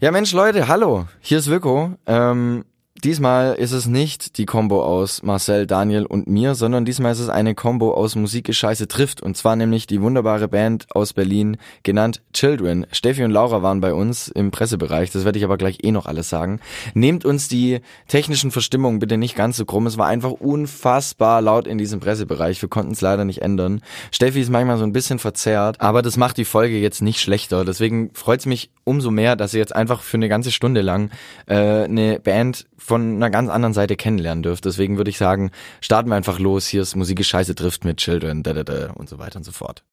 Ja, Mensch, Leute, hallo. Hier ist Vico. Ähm, Diesmal ist es nicht die Combo aus Marcel, Daniel und mir, sondern diesmal ist es eine Combo aus Musik ist Scheiße trifft und zwar nämlich die wunderbare Band aus Berlin, genannt Children. Steffi und Laura waren bei uns im Pressebereich, das werde ich aber gleich eh noch alles sagen. Nehmt uns die technischen Verstimmungen bitte nicht ganz so krumm, es war einfach unfassbar laut in diesem Pressebereich, wir konnten es leider nicht ändern. Steffi ist manchmal so ein bisschen verzerrt, aber das macht die Folge jetzt nicht schlechter, deswegen freut es mich umso mehr, dass ihr jetzt einfach für eine ganze Stunde lang äh, eine Band von einer ganz anderen Seite kennenlernen dürft. Deswegen würde ich sagen, starten wir einfach los. Hier ist Musik ist Scheiße trifft mit Children da, da, da, und so weiter und so fort.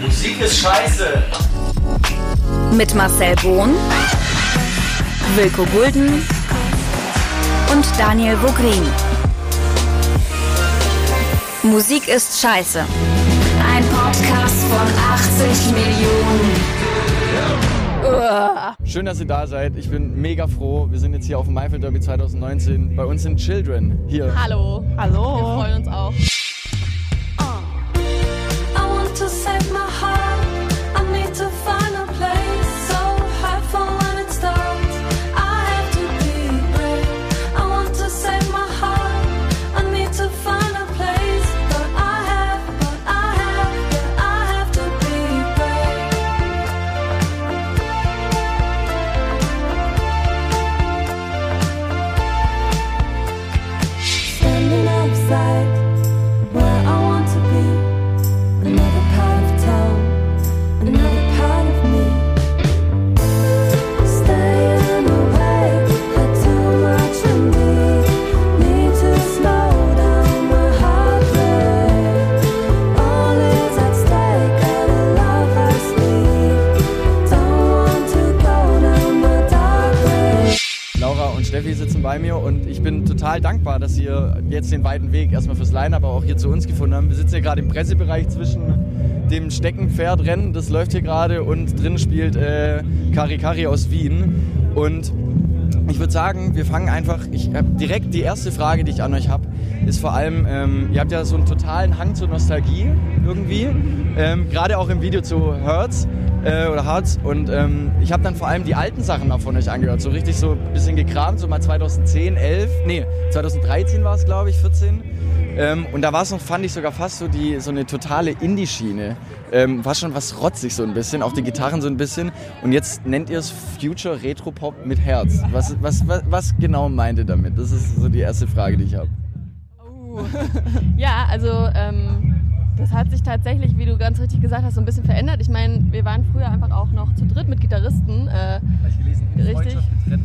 Musik ist Scheiße. Mit Marcel Bohn, Wilko Gulden und Daniel Vogrin. Musik ist Scheiße. Ein Podcast von 80 Millionen. Schön, dass ihr da seid. Ich bin mega froh. Wir sind jetzt hier auf dem Maifeld Derby 2019. Bei uns sind Children hier. Hallo. Hallo. Wir freuen uns auch. Bei mir und ich bin total dankbar, dass ihr jetzt den weiten Weg erstmal fürs Line, aber auch hier zu uns gefunden haben. Wir sitzen hier gerade im Pressebereich zwischen dem Steckenpferdrennen, das läuft hier gerade und drin spielt äh, Kari Kari aus Wien und ich würde sagen, wir fangen einfach, ich habe direkt die erste Frage, die ich an euch habe, ist vor allem, ähm, ihr habt ja so einen totalen Hang zur Nostalgie irgendwie, ähm, gerade auch im Video zu Hertz äh, oder Harz. Und ähm, ich habe dann vor allem die alten Sachen mal von euch angehört. So richtig so ein bisschen gekramt, so mal 2010, 11, nee, 2013 war es, glaube ich, 14. Ähm, und da war es noch, fand ich sogar fast so die so eine totale Indie-Schiene. Ähm, war schon was rotzig so ein bisschen, auch die Gitarren so ein bisschen. Und jetzt nennt ihr es Future Retro Pop mit Herz. Was, was, was, was genau meint ihr damit? Das ist so die erste Frage, die ich habe. Uh. ja, also ähm, das hat sich tatsächlich, wie du ganz richtig gesagt hast, so ein bisschen verändert. Ich meine, wir waren früher einfach auch noch zu dritt mit Gitarristen. Äh, ich gelesen, richtig.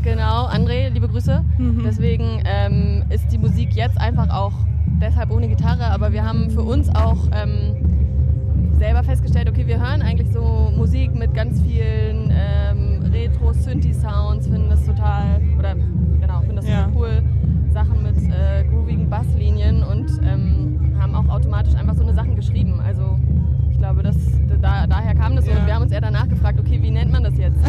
Genau, André, liebe Grüße. Mhm. Deswegen ähm, ist die Musik jetzt einfach auch deshalb ohne Gitarre, aber wir haben für uns auch ähm, selber festgestellt, okay, wir hören eigentlich so Musik mit ganz vielen ähm, Retro-Synthi-Sounds, finden das total, oder genau, finden das ja. cool. Sachen mit äh, groovigen Basslinien und automatisch einfach so eine Sachen geschrieben. Also ich glaube, das, da, daher kam das ja. und wir haben uns eher danach gefragt, okay, wie nennt man das jetzt?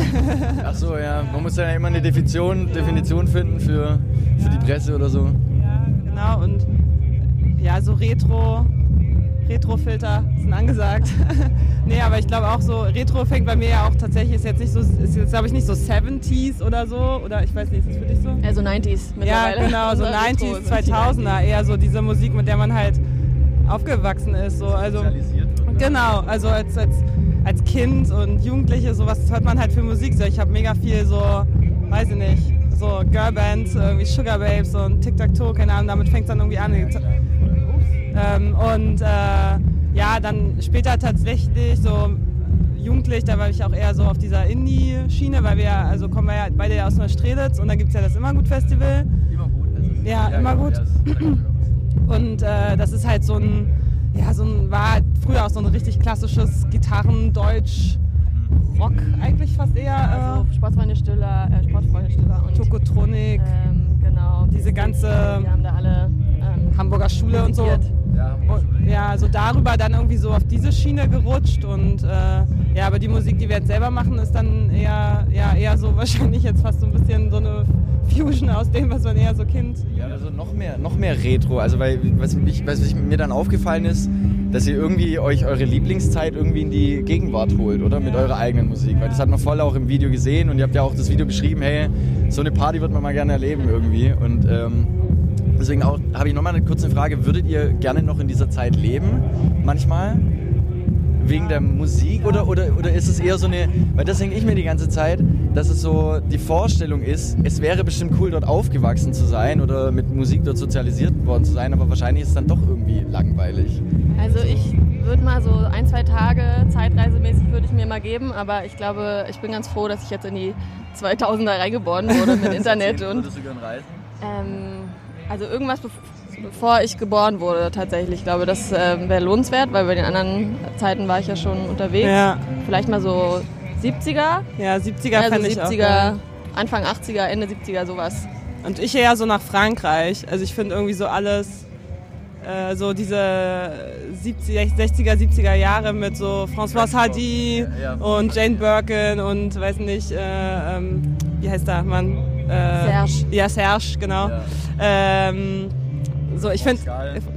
Ach so, ja, man muss ja immer eine Definition, Definition finden für, für die Presse oder so. Ja, genau und ja, so Retro, Retro-Filter sind angesagt. nee, aber ich glaube auch so, Retro fängt bei mir ja auch tatsächlich, ist jetzt nicht so, ist jetzt glaube ich nicht so 70s oder so, oder ich weiß nicht, ist das für dich so? Also 90s mittlerweile. Ja, genau, so 90s, 2000er, eher so diese Musik, mit der man halt aufgewachsen ist. So. Also, genau, also als, als, als Kind und Jugendliche, sowas hört man halt für Musik. So, ich habe mega viel so, weiß ich nicht, so Girlbands, irgendwie Sugar Babes und Tic-Tac-Toe, keine Ahnung, damit fängt es dann irgendwie an. Ähm, und äh, ja, dann später tatsächlich so jugendlich, da war ich auch eher so auf dieser Indie-Schiene, weil wir, also kommen wir ja beide aus Neustrelitz und da gibt es ja das Immergut-Festival. Immergut? Ja, ja, Immergut. Ja, und äh, das ist halt so ein, ja, so ein, war früher auch so ein richtig klassisches Gitarren-Deutsch. Rock eigentlich fast eher. Also Sportfreunde Stiller, äh, Sportfreunde Stiller und Tokotronik. Ähm, genau. Diese ganze die haben da alle ähm, Hamburger Schule und so. Ja, und, ja, so darüber dann irgendwie so auf diese Schiene gerutscht und äh, ja, aber die Musik, die wir jetzt selber machen, ist dann eher, ja, eher so wahrscheinlich jetzt fast so ein bisschen so eine Fusion aus dem, was man eher so kennt. Ja, also noch mehr, noch mehr Retro. Also weil was, mich, was mir dann aufgefallen ist, dass ihr irgendwie euch eure Lieblingszeit irgendwie in die Gegenwart holt, oder? Mit eurer eigenen Musik. Weil das hat man voll auch im Video gesehen und ihr habt ja auch das Video beschrieben, hey, so eine Party wird man mal gerne erleben irgendwie. Und ähm, deswegen habe ich nochmal eine kurze Frage, würdet ihr gerne noch in dieser Zeit leben? Manchmal? Wegen der Musik oder, oder, oder ist es eher so eine, weil das denke ich mir die ganze Zeit, dass es so die Vorstellung ist, es wäre bestimmt cool dort aufgewachsen zu sein oder mit Musik dort sozialisiert worden zu sein, aber wahrscheinlich ist es dann doch irgendwie langweilig. Also ich würde mal so ein, zwei Tage zeitreisemäßig würde ich mir mal geben, aber ich glaube, ich bin ganz froh, dass ich jetzt in die 2000er reingeboren wurde mit Internet und... Würdest du gern reisen? Ähm, also irgendwas bevor ich geboren wurde tatsächlich. Ich glaube, das äh, wäre lohnenswert, weil bei den anderen Zeiten war ich ja schon unterwegs. Ja. Vielleicht mal so 70er. Ja, 70er also fände ich 70er, auch. Anfang 80er, Ende 70er, sowas. Und ich eher so nach Frankreich. Also ich finde irgendwie so alles, äh, so diese 70er, 60er, 70er Jahre mit so François Hardy ja, ja. und Jane Birkin und weiß nicht, äh, ähm, wie heißt der Mann? Äh, Serge. Ja, Serge, genau. Ja. Ähm, so, ich finde,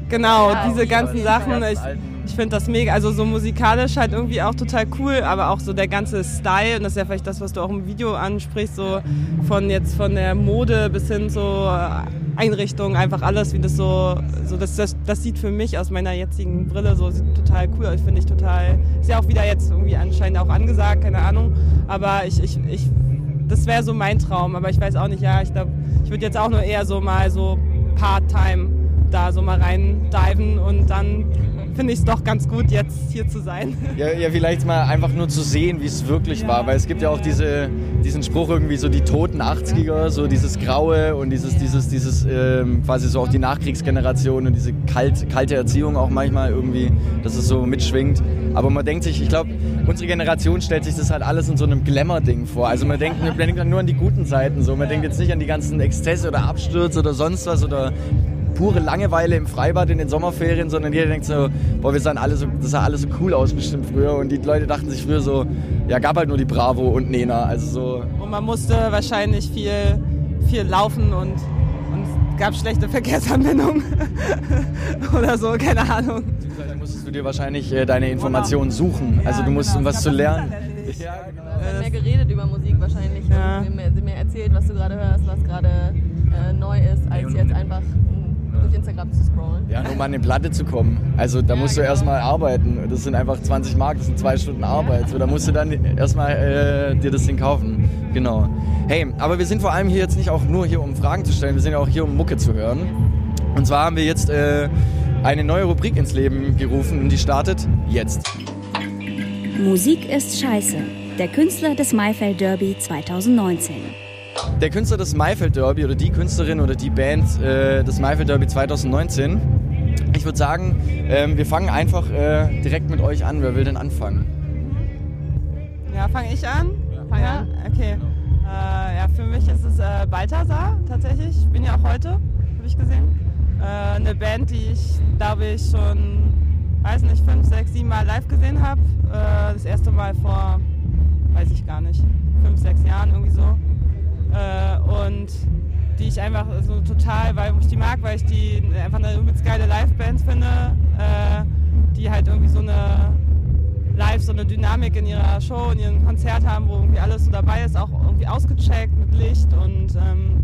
genau, ja, diese ganzen Sachen, ich, ich finde das mega, also so musikalisch halt irgendwie auch total cool, aber auch so der ganze Style, und das ist ja vielleicht das, was du auch im Video ansprichst, so von jetzt von der Mode bis hin zur Einrichtung, einfach alles, wie das so, so das, das, das sieht für mich aus meiner jetzigen Brille so total cool aus, finde ich total, ist ja auch wieder jetzt irgendwie anscheinend auch angesagt, keine Ahnung, aber ich, ich, ich das wäre so mein Traum, aber ich weiß auch nicht, ja, ich glaube, ich würde jetzt auch nur eher so mal so Part-Time da so mal rein diven und dann finde ich es doch ganz gut, jetzt hier zu sein. Ja, ja vielleicht mal einfach nur zu sehen, wie es wirklich ja. war, weil es gibt ja auch diese, diesen Spruch irgendwie so die toten 80er, so dieses Graue und dieses, dieses, dieses ähm, quasi so auch die Nachkriegsgeneration und diese kalt, kalte Erziehung auch manchmal irgendwie, dass es so mitschwingt. Aber man denkt sich, ich glaube, unsere Generation stellt sich das halt alles in so einem Glamour-Ding vor. Also man denkt, man denkt nur an die guten Seiten so. Man denkt jetzt nicht an die ganzen Exzesse oder Abstürze oder sonst was oder pure Langeweile im Freibad in den Sommerferien, sondern jeder denkt so, boah, wir sahen alle so, das sah alles so cool aus bestimmt früher. Und die Leute dachten sich früher so, ja, gab halt nur die Bravo und Nena. Also so. Und man musste wahrscheinlich viel, viel laufen und, und gab schlechte Verkehrsanbindungen oder so, keine Ahnung. Dann musstest du dir wahrscheinlich äh, deine Informationen suchen. Also du musst, um was zu lernen. Ja, genau. Wir haben mehr geredet über Musik wahrscheinlich. Ja. Und mir, mir erzählt, was du gerade hörst, was gerade äh, neu ist, als jetzt einfach durch Instagram zu scrollen. Ja, nur mal an eine Platte zu kommen. Also da ja, musst du genau. erstmal arbeiten. Das sind einfach 20 Mark, das sind zwei Stunden Arbeit. Ja. So, da musst du dann erstmal äh, dir das Ding kaufen. Genau. Hey, aber wir sind vor allem hier jetzt nicht auch nur hier, um Fragen zu stellen, wir sind ja auch hier, um Mucke zu hören. Und zwar haben wir jetzt äh, eine neue Rubrik ins Leben gerufen und die startet jetzt. Musik ist scheiße. Der Künstler des Maifeld Derby 2019 der Künstler des Maifeld Derby oder die Künstlerin oder die Band äh, des Maifeld Derby 2019. Ich würde sagen, ähm, wir fangen einfach äh, direkt mit euch an. Wer will denn anfangen? Ja, fange ich an? Ja. Fang ja? an? Okay. Äh, ja, für mich ist es äh, Balthasar tatsächlich. Ich bin ja auch heute, habe ich gesehen. Äh, eine Band, die ich, glaube ich, schon, weiß nicht, fünf, sechs, sieben Mal live gesehen habe. Äh, das erste Mal vor, weiß ich gar nicht, fünf, sechs Jahren irgendwie so. Äh, und die ich einfach so total, weil ich die mag, weil ich die einfach eine übelst geile Liveband finde, äh, die halt irgendwie so eine live so eine Dynamik in ihrer Show, in ihrem Konzert haben, wo irgendwie alles so dabei ist, auch irgendwie ausgecheckt mit Licht und ähm,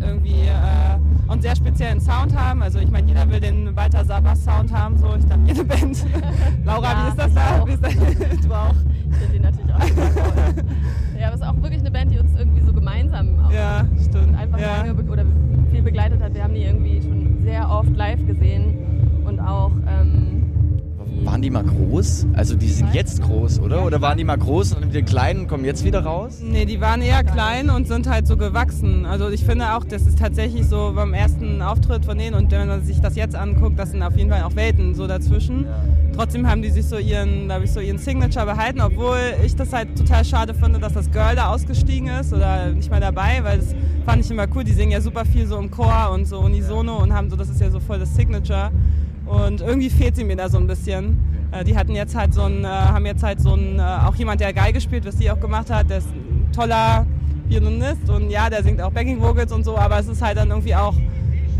irgendwie äh, und sehr speziellen Sound haben. Also ich meine, jeder will den Walter Sabas Sound haben, so ich glaube jede Band. Laura, ja, wie ist das da? Wie ist das? du auch. Finde die natürlich auch. ja, aber es ist auch wirklich eine Band, die uns irgendwie so gemeinsam auch ja, stimmt. einfach ja. lange oder viel begleitet hat. Wir haben die irgendwie schon sehr oft live gesehen und auch ähm, waren die mal groß? Also die sind jetzt groß, oder? Oder waren die mal groß und die kleinen kommen jetzt wieder raus? Nee, die waren eher klein und sind halt so gewachsen. Also ich finde auch, das ist tatsächlich so beim ersten Auftritt von denen und wenn man sich das jetzt anguckt, das sind auf jeden Fall auch Welten so dazwischen. Ja. Trotzdem haben die sich so ihren, ich, so ihren Signature behalten, obwohl ich das halt total schade finde, dass das Girl da ausgestiegen ist oder nicht mal dabei, weil das fand ich immer cool. Die singen ja super viel so im Chor und so unisono und haben so, das ist ja so voll das Signature. Und irgendwie fehlt sie mir da so ein bisschen. Äh, die hatten jetzt halt so ein, äh, haben jetzt halt so ein, äh, auch jemand, der Geige spielt, was sie auch gemacht hat, der ist ein toller Violinist und ja, der singt auch Backing Vocals und so, aber es ist halt dann irgendwie auch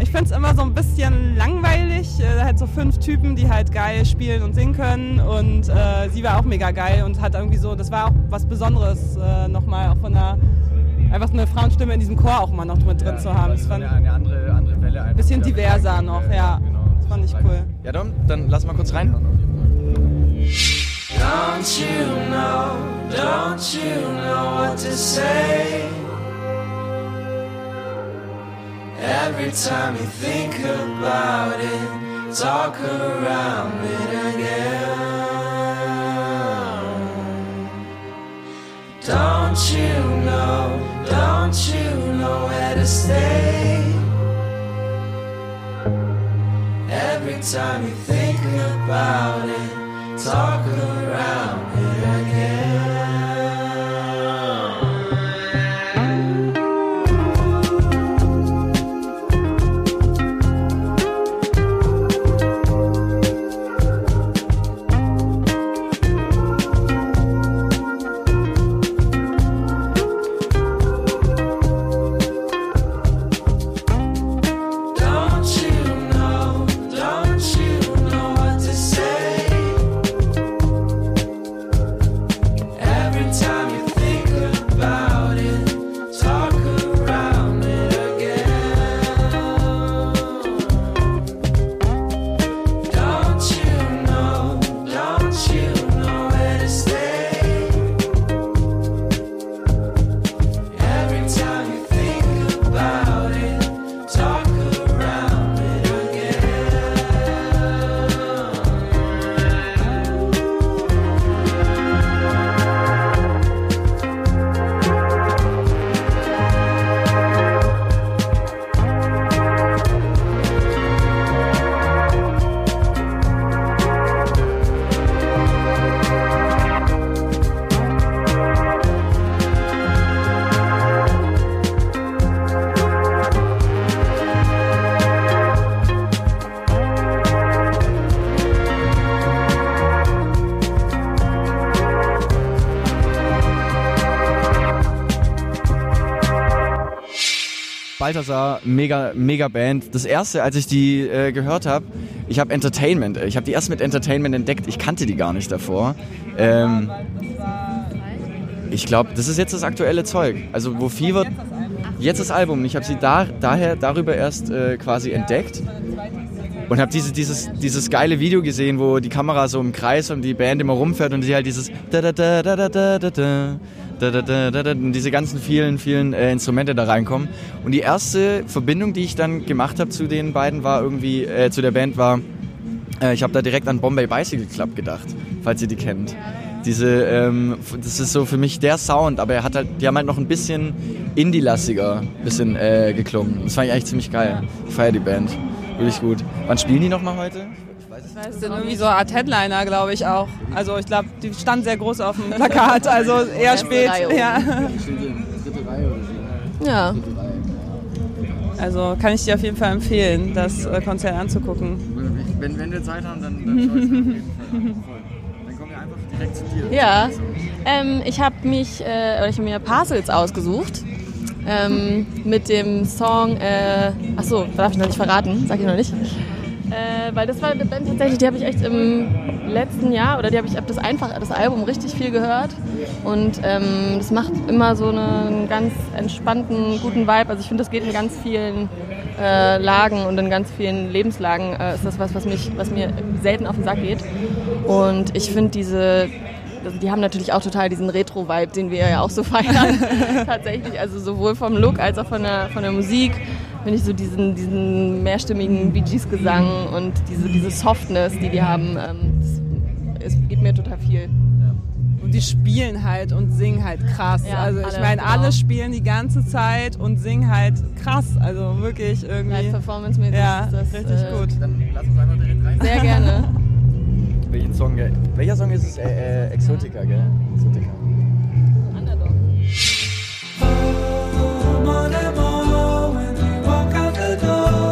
Ich finde es immer so ein bisschen langweilig. Halt so fünf Typen, die halt geil spielen und singen können. Und äh, sie war auch mega geil und hat irgendwie so, das war auch was Besonderes äh, nochmal, auch von der, einfach eine Frauenstimme in diesem Chor auch immer noch mit drin ja, zu haben. Das fand eine, andere, andere Welle. Ein bisschen diverser noch, ja. Genau, fand ich cool. Ja, dann, dann lass mal kurz rein. Don't you know, don't you know what to say? Every time you think about it, talk around it again. Don't you know, don't you know where to stay? Time you think about it, talk around Balthasar, mega, mega Band. Das erste, als ich die äh, gehört habe, ich habe Entertainment, ich habe die erst mit Entertainment entdeckt, ich kannte die gar nicht davor. Ähm, ich glaube, das ist jetzt das aktuelle Zeug. Also wo Fever, jetzt das Album, ich habe sie da, daher darüber erst äh, quasi entdeckt und habe diese, dieses, dieses geile Video gesehen, wo die Kamera so im Kreis und die Band immer rumfährt und sie halt dieses diese ganzen vielen, vielen äh, Instrumente da reinkommen. Und die erste Verbindung, die ich dann gemacht habe zu den beiden, war irgendwie, äh, zu der Band war, äh, ich habe da direkt an Bombay Bicycle Club gedacht, falls ihr die kennt. Diese, ähm, das ist so für mich der Sound, aber er hat halt, die haben halt noch ein bisschen Indie-lastiger bisschen äh, geklungen. Das fand ich eigentlich ziemlich geil. Ich feiere die Band. Wirklich gut. Wann spielen die nochmal heute? Das sind irgendwie so Art Headliner, glaube ich auch. Also ich glaube, die stand sehr groß auf dem Plakat, also eher spät. Ja. ja. Also kann ich dir auf jeden Fall empfehlen, das äh, Konzert anzugucken. Wenn, wenn wir Zeit haben, dann, dann schaue ich auf jeden Fall. Dann kommen wir einfach direkt zu dir. Ja, ähm, ich habe mich, äh, oder ich habe mir Parcels ausgesucht. Ähm, mit dem Song, äh, achso, darf ich noch nicht verraten, sag ich noch nicht. Äh, weil das war eine Band tatsächlich, die habe ich echt im letzten Jahr oder die habe ich ab das einfach das Album richtig viel gehört und ähm, das macht immer so einen ganz entspannten guten Vibe. Also ich finde, das geht in ganz vielen äh, Lagen und in ganz vielen Lebenslagen äh, ist das was, was mich, was mir selten auf den Sack geht. Und ich finde diese also die haben natürlich auch total diesen Retro-Vibe, den wir ja auch so feiern. Tatsächlich, also sowohl vom Look als auch von der, von der Musik finde ich so diesen, diesen mehrstimmigen Bee Gees Gesang und diese, diese Softness, die die haben, ähm, das, es gibt mir total viel. Und die spielen halt und singen halt krass. Ja, also ich meine, genau. alle spielen die ganze Zeit und singen halt krass. Also wirklich irgendwie. Live Performance-mäßig ja, ist das richtig äh, gut. Dann lass uns einfach direkt rein. Sehr gerne. Welchen Song, welcher Song ist es? Äh, äh, Exotica, gell? Exotica. Underdog. 高得多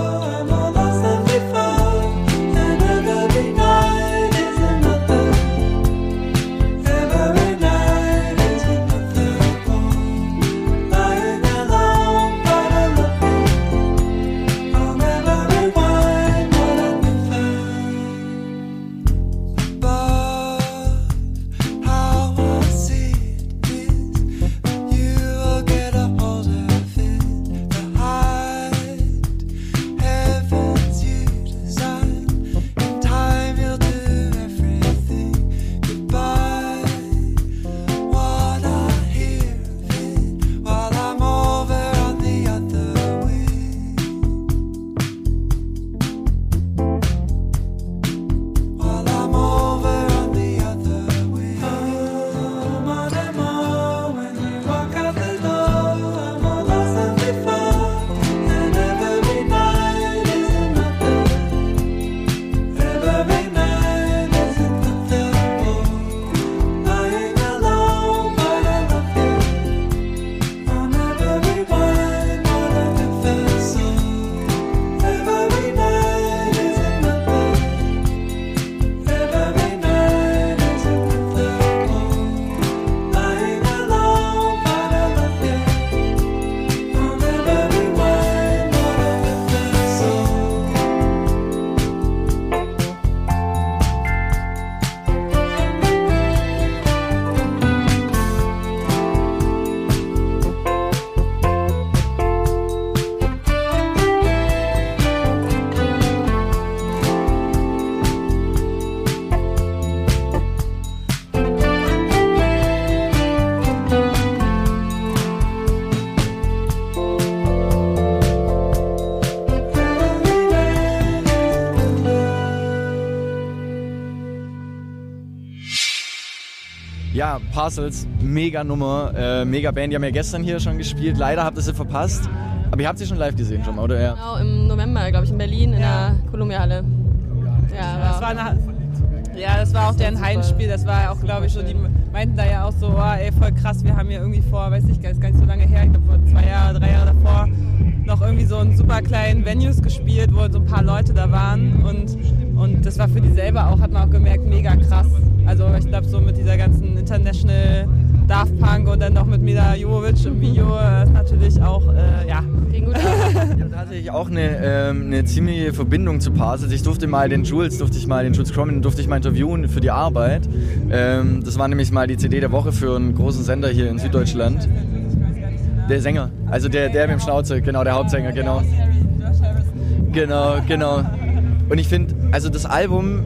Parcels, mega Nummer, äh, mega Band. Die haben ja gestern hier schon gespielt. Leider habt ihr sie verpasst. Aber ihr habt sie schon live gesehen schon mal, oder? Ja. Genau, im November, glaube ich, in Berlin in der Kolumbiale. Ja, Das war eine, ja, das war auch deren Heimspiel. Das war auch, glaube ich, so, die meinten da ja auch so, oh, ey, voll krass, wir haben hier irgendwie vor, weiß ich, gar nicht so lange her, ich glaube vor zwei Jahren, drei Jahre davor, noch irgendwie so in super kleinen Venues gespielt, wo so ein paar Leute da waren und, und das war für die selber auch, hat man auch gemerkt, mega krass. Also ich glaube so mit dieser ganzen International Daft Punk und dann noch mit Mila Jovovic im Video äh, ist natürlich auch, äh, ja. Ging gut Ich habe tatsächlich auch eine, ähm, eine ziemliche Verbindung zu Parcels. Ich durfte mal den Jules, durfte ich mal den Jules Cromin, durfte ich mal interviewen für die Arbeit. Ähm, das war nämlich mal die CD der Woche für einen großen Sender hier in Süddeutschland. Der Sänger, also der, der mit dem Schnauze, genau, der Hauptsänger, genau. Genau, genau. Und ich finde, also das Album,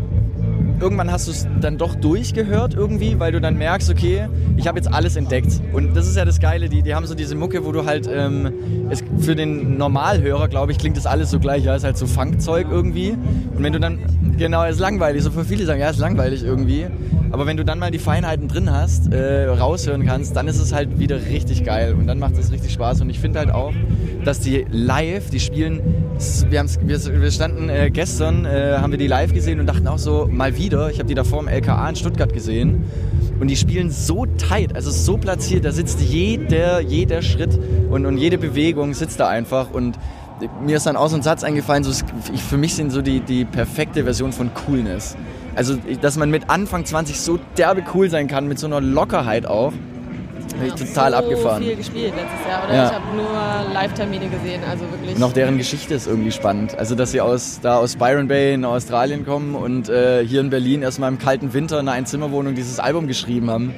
irgendwann hast du es dann doch durchgehört irgendwie, weil du dann merkst, okay, ich habe jetzt alles entdeckt. Und das ist ja das Geile, die, die haben so diese Mucke, wo du halt, ähm, es, für den Normalhörer, glaube ich, klingt das alles so gleich, ja, ist halt so Funkzeug irgendwie. Und wenn du dann, genau, ist langweilig, so für viele sagen, ja, ist langweilig irgendwie. Aber wenn du dann mal die Feinheiten drin hast, äh, raushören kannst, dann ist es halt wieder richtig geil und dann macht es richtig Spaß. Und ich finde halt auch, dass die live, die spielen, wir, wir, wir standen äh, gestern, äh, haben wir die live gesehen und dachten auch so, mal wieder, ich habe die davor im LKA in Stuttgart gesehen und die spielen so tight, also so platziert, da sitzt jeder, jeder Schritt und, und jede Bewegung sitzt da einfach und mir ist dann auch so ein Satz eingefallen, so, ich, für mich sind so die, die perfekte Version von Coolness. Also, dass man mit Anfang 20 so derbe cool sein kann, mit so einer Lockerheit auch. Ich total so abgefahren. viel gespielt letztes Jahr, oder? Ja. Ich habe nur Live-Termine gesehen, also wirklich. Und auch deren Geschichte ist irgendwie spannend. Also, dass sie aus, da aus Byron Bay in Australien kommen und äh, hier in Berlin erstmal im kalten Winter in einer Einzimmerwohnung dieses Album geschrieben haben.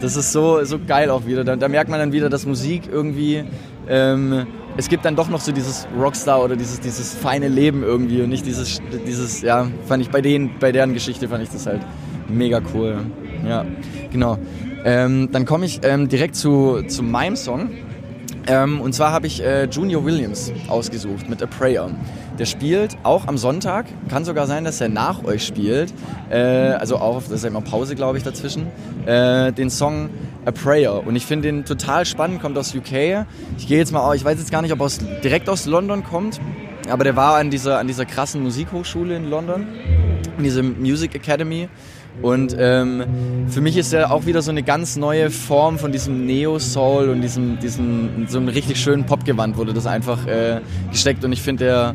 Das ist so, so geil auch wieder. Da, da merkt man dann wieder, dass Musik irgendwie. Ähm, es gibt dann doch noch so dieses Rockstar oder dieses, dieses feine Leben irgendwie und nicht dieses, dieses, ja, fand ich bei denen, bei deren Geschichte fand ich das halt mega cool. Ja, genau. Ähm, dann komme ich ähm, direkt zu, zu meinem Song. Ähm, und zwar habe ich äh, Junior Williams ausgesucht mit A Prayer. Der spielt auch am Sonntag. Kann sogar sein, dass er nach euch spielt. Äh, also auch, das ist ja immer Pause, glaube ich, dazwischen. Äh, den Song A Prayer. Und ich finde den total spannend, kommt aus UK. Ich gehe jetzt mal, ich weiß jetzt gar nicht, ob er aus, direkt aus London kommt. Aber der war an dieser, an dieser krassen Musikhochschule in London. In dieser Music Academy. Und ähm, für mich ist er auch wieder so eine ganz neue Form von diesem Neo-Soul und diesem, diesem, so einem richtig schönen Popgewand wurde das einfach äh, gesteckt. Und ich finde, der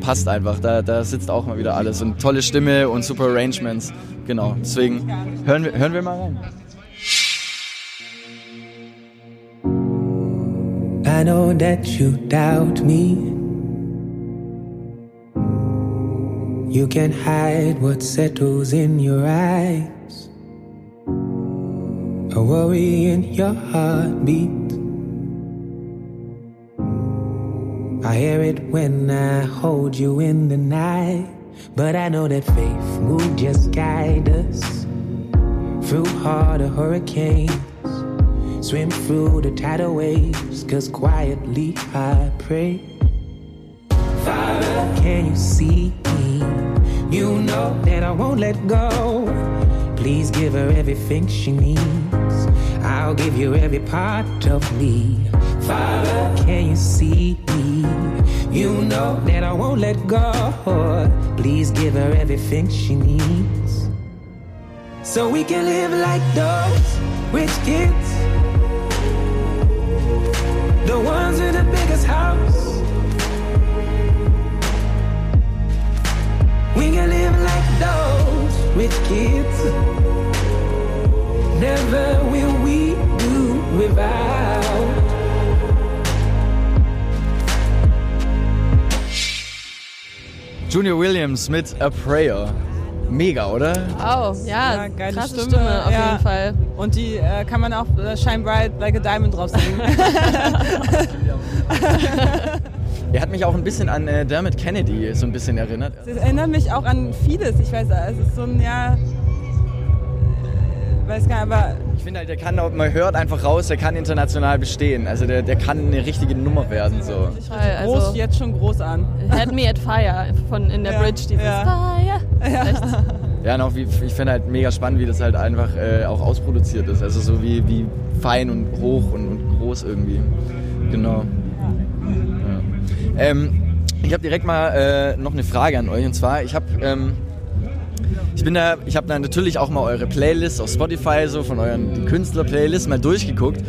passt einfach. Da, da sitzt auch mal wieder alles. Und tolle Stimme und super Arrangements. Genau. Deswegen hören wir, hören wir mal rein. I know that you doubt me. You can't hide what settles in your eyes. A worry in your heartbeat. I hear it when I hold you in the night. But I know that faith will just guide us through harder hurricanes. Swim through the tidal waves, cause quietly I pray. Father, can you see me? You know that I won't let go. Please give her everything she needs. I'll give you every part of me. Father, can you see me? You know that I won't let go. Please give her everything she needs. So we can live like those rich kids. The ones with the biggest house. We can live like those rich kids. Never will we do without. Junior Williams mit A Prayer. Mega, oder? Oh, ja, Ja, geile krasse Stimme, Stimme, auf ja. jeden Fall. Und die äh, kann man auch äh, Shine Bright Like a Diamond drauf singen. Er hat mich auch ein bisschen an äh, Dermot Kennedy so ein bisschen erinnert. Das erinnert mich auch an vieles. Ich weiß, es ist so ein, ja, äh, weiß gar nicht, aber Ich finde halt, der kann, auch- man hört einfach raus, der kann international bestehen. Also der, der kann eine richtige Nummer werden. So. Groß, also, jetzt schon groß an. Had Me at Fire von in der Ja, Bridge, dieses ja. Fire. Echt. ja, noch wie, ich finde halt mega spannend, wie das halt einfach äh, auch ausproduziert ist. Also so wie, wie fein und hoch und, und groß irgendwie. Genau. Ähm, ich habe direkt mal äh, noch eine Frage an euch und zwar, ich habe ähm, ich bin da, ich habe da natürlich auch mal eure Playlists auf Spotify so von euren Künstler-Playlists mal durchgeguckt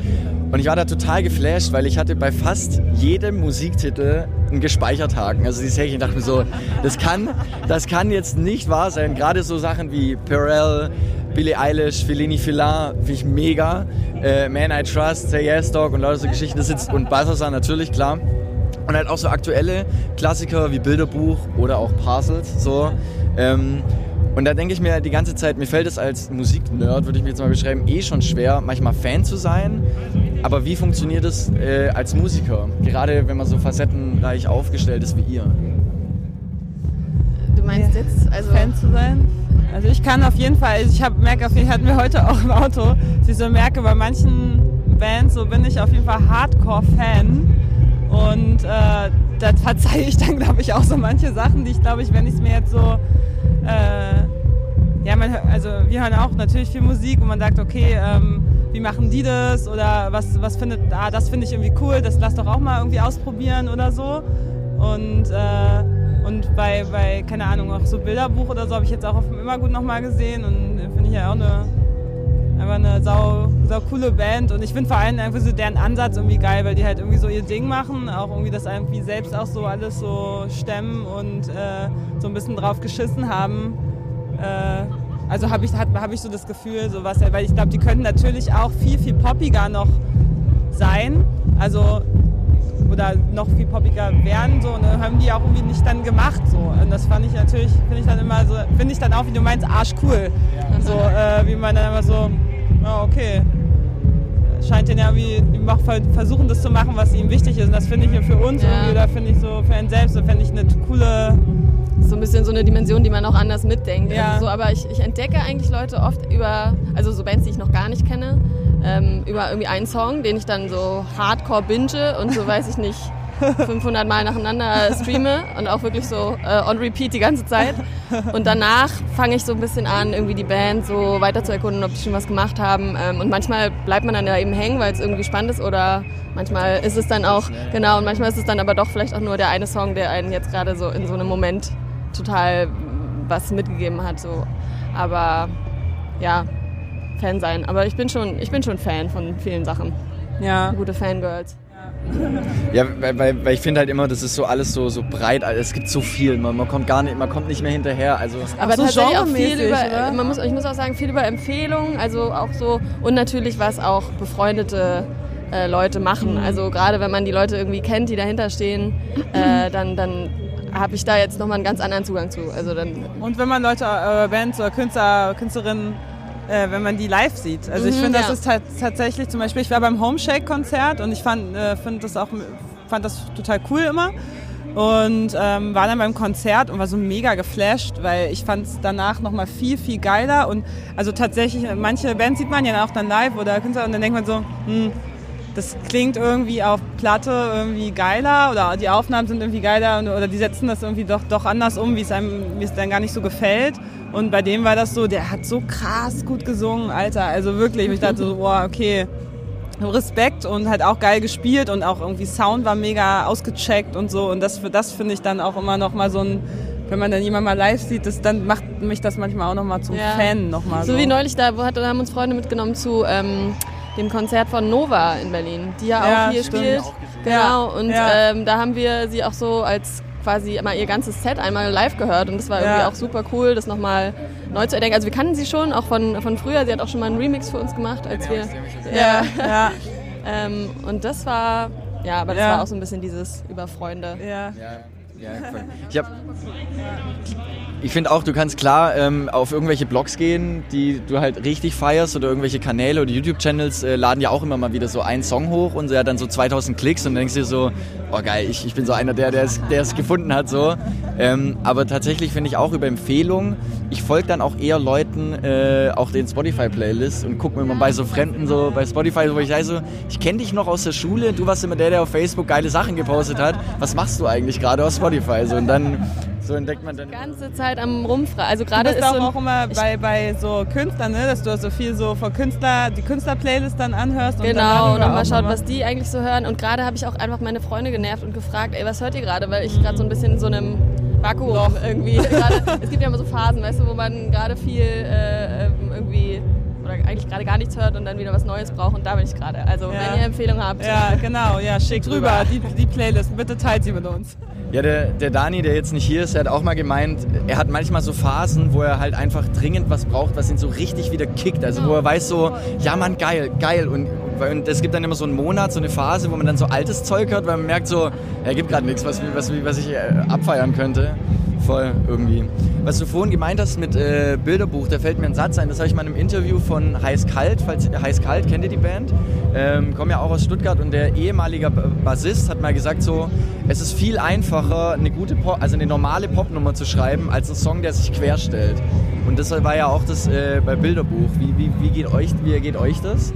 und ich war da total geflasht, weil ich hatte bei fast jedem Musiktitel einen Gespeicherthaken. Also dieses Häkchen dachte mir so, das kann, das kann jetzt nicht wahr sein. Gerade so Sachen wie Perel, Billie Eilish, Fellini Filar, finde ich mega. Äh, Man I Trust, Say Yes Dog und lauter so Geschichten. Das sitzt, und Balthasar natürlich, klar. Und halt auch so aktuelle Klassiker wie Bilderbuch oder auch Parcels. So. Ähm, und da denke ich mir die ganze Zeit, mir fällt es als Musiknerd, würde ich mir jetzt mal beschreiben, eh schon schwer, manchmal Fan zu sein. Aber wie funktioniert es äh, als Musiker? Gerade wenn man so facettenreich aufgestellt ist wie ihr. Du meinst ja. jetzt, also Fan zu sein? Also ich kann auf jeden Fall, also ich hab, merke auf jeden Fall, hatten wir heute auch im Auto, dass ich so merke, bei manchen Bands, so bin ich auf jeden Fall Hardcore-Fan. Und äh, da verzeihe ich dann, glaube ich, auch so manche Sachen, die ich, glaube ich, wenn ich es mir jetzt so äh, ja, man, also wir hören auch natürlich viel Musik und man sagt, okay, ähm, wie machen die das oder was, was findet, ah, das finde ich irgendwie cool, das lass doch auch mal irgendwie ausprobieren oder so. Und, äh, und bei, bei, keine Ahnung, auch so Bilderbuch oder so habe ich jetzt auch auf dem Immergut nochmal gesehen und finde ich ja auch eine, einfach eine sau, sau coole Band und ich finde vor allem einfach so deren Ansatz irgendwie geil, weil die halt irgendwie so ihr Ding machen, auch irgendwie das irgendwie selbst auch so alles so stemmen und äh, so ein bisschen drauf geschissen haben. Äh, also habe ich, hab ich so das Gefühl, so was, weil ich glaube, die könnten natürlich auch viel, viel poppiger noch sein. Also oder noch viel poppiger werden so und dann haben die auch irgendwie nicht dann gemacht so und das fand ich natürlich finde ich dann immer so finde ich dann auch wie du meinst arschcool so äh, wie man dann immer so oh, okay scheint den ja irgendwie die versuchen das zu machen was ihnen wichtig ist und das finde ich für uns ja. irgendwie oder finde ich so für einen selbst so fände ich eine coole so ein bisschen so eine Dimension, die man auch anders mitdenkt. Ja. Also so, aber ich, ich entdecke eigentlich Leute oft über, also so Bands, die ich noch gar nicht kenne, ähm, über irgendwie einen Song, den ich dann so hardcore binge und so weiß ich nicht 500 Mal nacheinander streame und auch wirklich so äh, on repeat die ganze Zeit. Und danach fange ich so ein bisschen an, irgendwie die Band so weiter zu erkunden, ob die schon was gemacht haben. Ähm, und manchmal bleibt man dann da eben hängen, weil es irgendwie spannend ist oder manchmal ist es dann auch, genau, und manchmal ist es dann aber doch vielleicht auch nur der eine Song, der einen jetzt gerade so in so einem Moment total was mitgegeben hat. So. Aber ja, Fan sein. Aber ich bin schon, ich bin schon Fan von vielen Sachen. Ja. Gute Fangirls. Ja, weil, weil, weil ich finde halt immer, das ist so alles so, so breit, es gibt so viel, man, man kommt gar nicht, man kommt nicht mehr hinterher. Also aber so tatsächlich auch viel über, man muss, ich muss auch sagen, viel über Empfehlungen, also auch so und natürlich was auch befreundete äh, Leute machen. Mhm. Also gerade wenn man die Leute irgendwie kennt, die dahinter stehen, äh, dann, dann habe ich da jetzt nochmal einen ganz anderen Zugang zu. Also dann und wenn man Leute, äh, Bands oder Künstler, Künstlerinnen, äh, wenn man die live sieht. Also ich mhm, finde, das ist tatsächlich zum Beispiel, ich war beim Homeshake-Konzert und ich fand, äh, find das auch, fand das total cool immer. Und ähm, war dann beim Konzert und war so mega geflasht, weil ich fand es danach nochmal viel, viel geiler. Und also tatsächlich, manche Bands sieht man ja auch dann live oder Künstler und dann denkt man so, hm, das klingt irgendwie auf Platte irgendwie geiler oder die Aufnahmen sind irgendwie geiler oder die setzen das irgendwie doch, doch anders um, wie es einem wie es dann gar nicht so gefällt. Und bei dem war das so, der hat so krass gut gesungen, Alter. Also wirklich, ich dachte so, boah, okay, Respekt und hat auch geil gespielt und auch irgendwie Sound war mega ausgecheckt und so. Und das, das finde ich dann auch immer noch mal so ein wenn man dann jemand mal live sieht, das, dann macht mich das manchmal auch noch mal zum ja. Fan noch mal so. So wie neulich, da haben uns Freunde mitgenommen zu ähm, dem Konzert von Nova in Berlin, die ja, ja auch hier stimmt. spielt. Genau, und ja. ähm, da haben wir sie auch so als quasi mal ihr ganzes Set einmal live gehört und das war irgendwie ja. auch super cool, das nochmal neu zu erdenken. Also wir kannten sie schon, auch von, von früher, sie hat auch schon mal einen Remix für uns gemacht, als wir... Ja, ja. ähm, und das war, ja, aber das war auch so ein bisschen dieses über Freunde. Ja. Ich ich finde auch, du kannst klar ähm, auf irgendwelche Blogs gehen, die du halt richtig feierst oder irgendwelche Kanäle oder YouTube-Channels äh, laden ja auch immer mal wieder so einen Song hoch und er hat dann so 2000 Klicks und denkst dir so, oh geil, ich, ich bin so einer, der der es gefunden hat so. Ähm, aber tatsächlich finde ich auch über Empfehlungen, ich folge dann auch eher Leuten, äh, auch den Spotify-Playlists und gucke mir mal bei so Fremden so bei Spotify, wo ich sage so, ich kenne dich noch aus der Schule, du warst immer der, der auf Facebook geile Sachen gepostet hat. Was machst du eigentlich gerade auf Spotify? So, und dann So entdeckt man dann. Die ganze Zeit am Rumfragen. Also gerade ist auch, so auch immer bei, bei so Künstlern, ne? dass du so viel so von Künstler, die Künstler-Playlist dann anhörst. Genau, und dann und dann mal schaut, was die eigentlich so hören. Und gerade habe ich auch einfach meine Freunde genervt und gefragt, ey, was hört ihr gerade? Weil ich gerade so ein bisschen in so einem Vakuum irgendwie. gerade, es gibt ja immer so Phasen, weißt du, wo man gerade viel äh, ähm, irgendwie oder eigentlich gerade gar nichts hört und dann wieder was Neues braucht. Und da bin ich gerade. Also Ja. wenn ihr Empfehlungen habt. Ja, genau, ja, schick rüber, die, die Playlist. Bitte teilt sie mit uns. Ja, der, der Dani, der jetzt nicht hier ist, der hat auch mal gemeint, er hat manchmal so Phasen, wo er halt einfach dringend was braucht, was ihn so richtig wieder kickt. Also wo er weiß so, ja Mann, geil, geil. Und, und es gibt dann immer so einen Monat, so eine Phase, wo man dann so altes Zeug hört, weil man merkt so, er gibt gerade nichts, was, was, was ich äh, abfeiern könnte. Voll irgendwie. Was du vorhin gemeint hast mit äh, Bilderbuch, da fällt mir ein Satz ein, das habe ich mal in einem Interview von Heiß Kalt, falls Heiß Kalt, kennt ihr die Band? Ähm, kommen ja auch aus Stuttgart und der ehemalige Bassist hat mal gesagt so, es ist viel einfacher, eine gute Pop, also eine normale Popnummer zu schreiben, als ein Song, der sich querstellt. Und das war ja auch das äh, bei Bilderbuch. Wie, wie, wie, geht euch, wie geht euch das?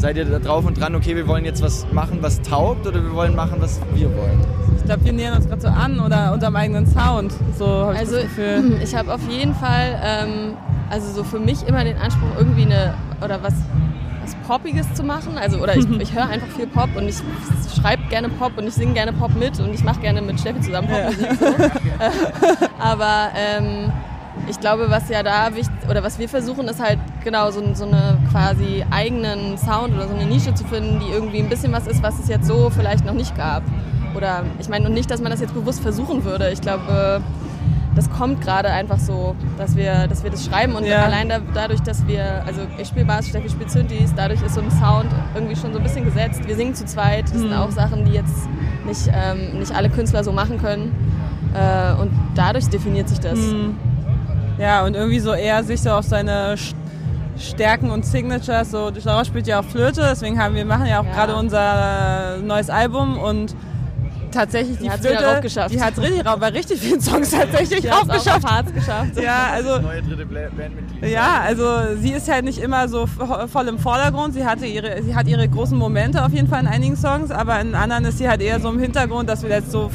Seid ihr da drauf und dran, okay, wir wollen jetzt was machen, was taugt oder wir wollen machen, was wir wollen? Ich glaube, wir nähern uns gerade so an oder unserem eigenen Sound. So habe ich Also das Gefühl. ich habe auf jeden Fall, ähm, also so für mich immer den Anspruch, irgendwie eine oder was, was Poppiges zu machen. Also oder ich, ich höre einfach viel Pop und ich schreibe gerne Pop und ich singe gerne Pop mit und ich mache gerne mit Steffi zusammen Popmusik. So. Aber ähm, ich glaube, was ja da wichtig oder was wir versuchen, ist halt genau so, so eine quasi eigenen Sound oder so eine Nische zu finden, die irgendwie ein bisschen was ist, was es jetzt so vielleicht noch nicht gab. Oder ich meine und nicht, dass man das jetzt bewusst versuchen würde. Ich glaube, das kommt gerade einfach so, dass wir, dass wir das schreiben und Ja. allein da, dadurch, dass wir, also ich spiele Bass, Steffi spielt Synthes, dadurch ist so ein Sound irgendwie schon so ein bisschen gesetzt. Wir singen zu zweit, das sind auch Sachen, die jetzt nicht, ähm, nicht alle Künstler so machen können. Äh, und dadurch definiert sich das. Ja, und irgendwie so eher sich so auf seine Stärken und Signatures, so Laura spielt ja auch Flöte, deswegen haben wir machen ja auch Ja. gerade unser neues Album und tatsächlich die, Die hat's Flöte, raufgeschafft. die hat richtig rauf, bei richtig vielen Songs tatsächlich Die hat's auch raufgeschafft. auf Harz geschafft. Ja, also Neue dritte Bandmitglied. ja, also sie ist halt nicht immer so vo- voll im Vordergrund. Sie hatte ihre, sie hat ihre großen Momente auf jeden Fall in einigen Songs, aber in anderen ist sie halt eher so im Hintergrund, dass wir jetzt so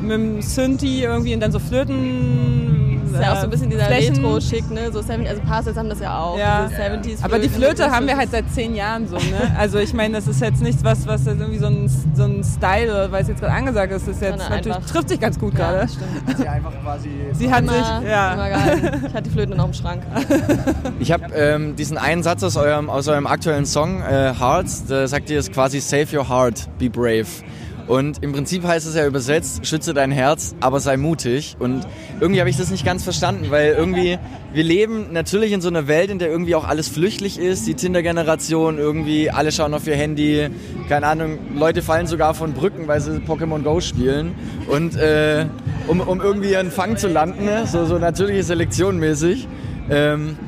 mit dem Synthi irgendwie und dann so Flöten. Das ist ja auch so ein bisschen dieser. Retro-Schick, ne? So 70, also Parcels haben das ja auch. Ja. diese 70s Aber die. Flöte haben wir halt seit zehn Jahren so, ne? Also ich meine, das ist jetzt nichts, was, was jetzt irgendwie so ein, so ein Style, oder weil es jetzt gerade angesagt ist, das ist jetzt Sondern natürlich, einfach- trifft sich ganz gut Ja, gerade. stimmt. Sie einfach quasi Sie hat Immer, sich, ja. immer gehalten. Ich hatte die Flöte noch im Schrank. Ich habe ähm, diesen einen Satz aus eurem, aus eurem aktuellen Song äh, Hearts, da sagt ihr es quasi Save your heart, be brave. Und im Prinzip heißt es ja übersetzt, schütze dein Herz, aber sei mutig. Und irgendwie habe ich das nicht ganz verstanden, weil irgendwie, wir leben natürlich in so einer Welt, in der irgendwie auch alles flüchtlich ist. Die Tinder-Generation, irgendwie, alle schauen auf ihr Handy, keine Ahnung, Leute fallen sogar von Brücken, weil sie Pokémon Go spielen. Und äh, um, um irgendwie einen Fang zu landen, ne? so, so natürliche Selektion mäßig. Ähm,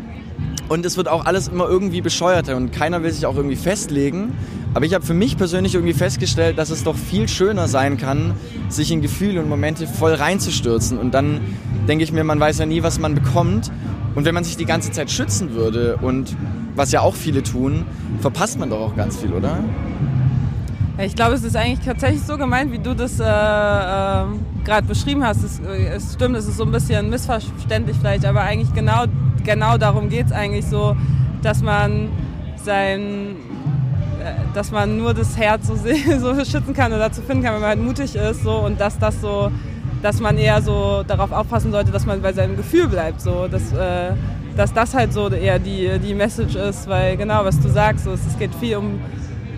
und es wird auch alles immer irgendwie bescheuerter und keiner will sich auch irgendwie festlegen. Aber ich habe für mich persönlich irgendwie festgestellt, dass es doch viel schöner sein kann, sich in Gefühle und Momente voll reinzustürzen. Und dann denke ich mir, man weiß ja nie, was man bekommt. Und wenn man sich die ganze Zeit schützen würde und was ja auch viele tun, verpasst man doch auch ganz viel, oder? Ich glaube, es ist eigentlich tatsächlich so gemeint, wie du das äh, äh, gerade beschrieben hast. Es, äh, es stimmt, es ist so ein bisschen missverständlich vielleicht, aber eigentlich genau, genau darum geht es eigentlich so, dass man sein, äh, dass man nur das Herz so, so schützen kann oder dazu finden kann, wenn man halt mutig ist so und dass das so, dass man eher so darauf aufpassen sollte, dass man bei seinem Gefühl bleibt, so dass, äh, dass das halt so eher die, die Message ist, weil genau, was du sagst, so, es geht viel um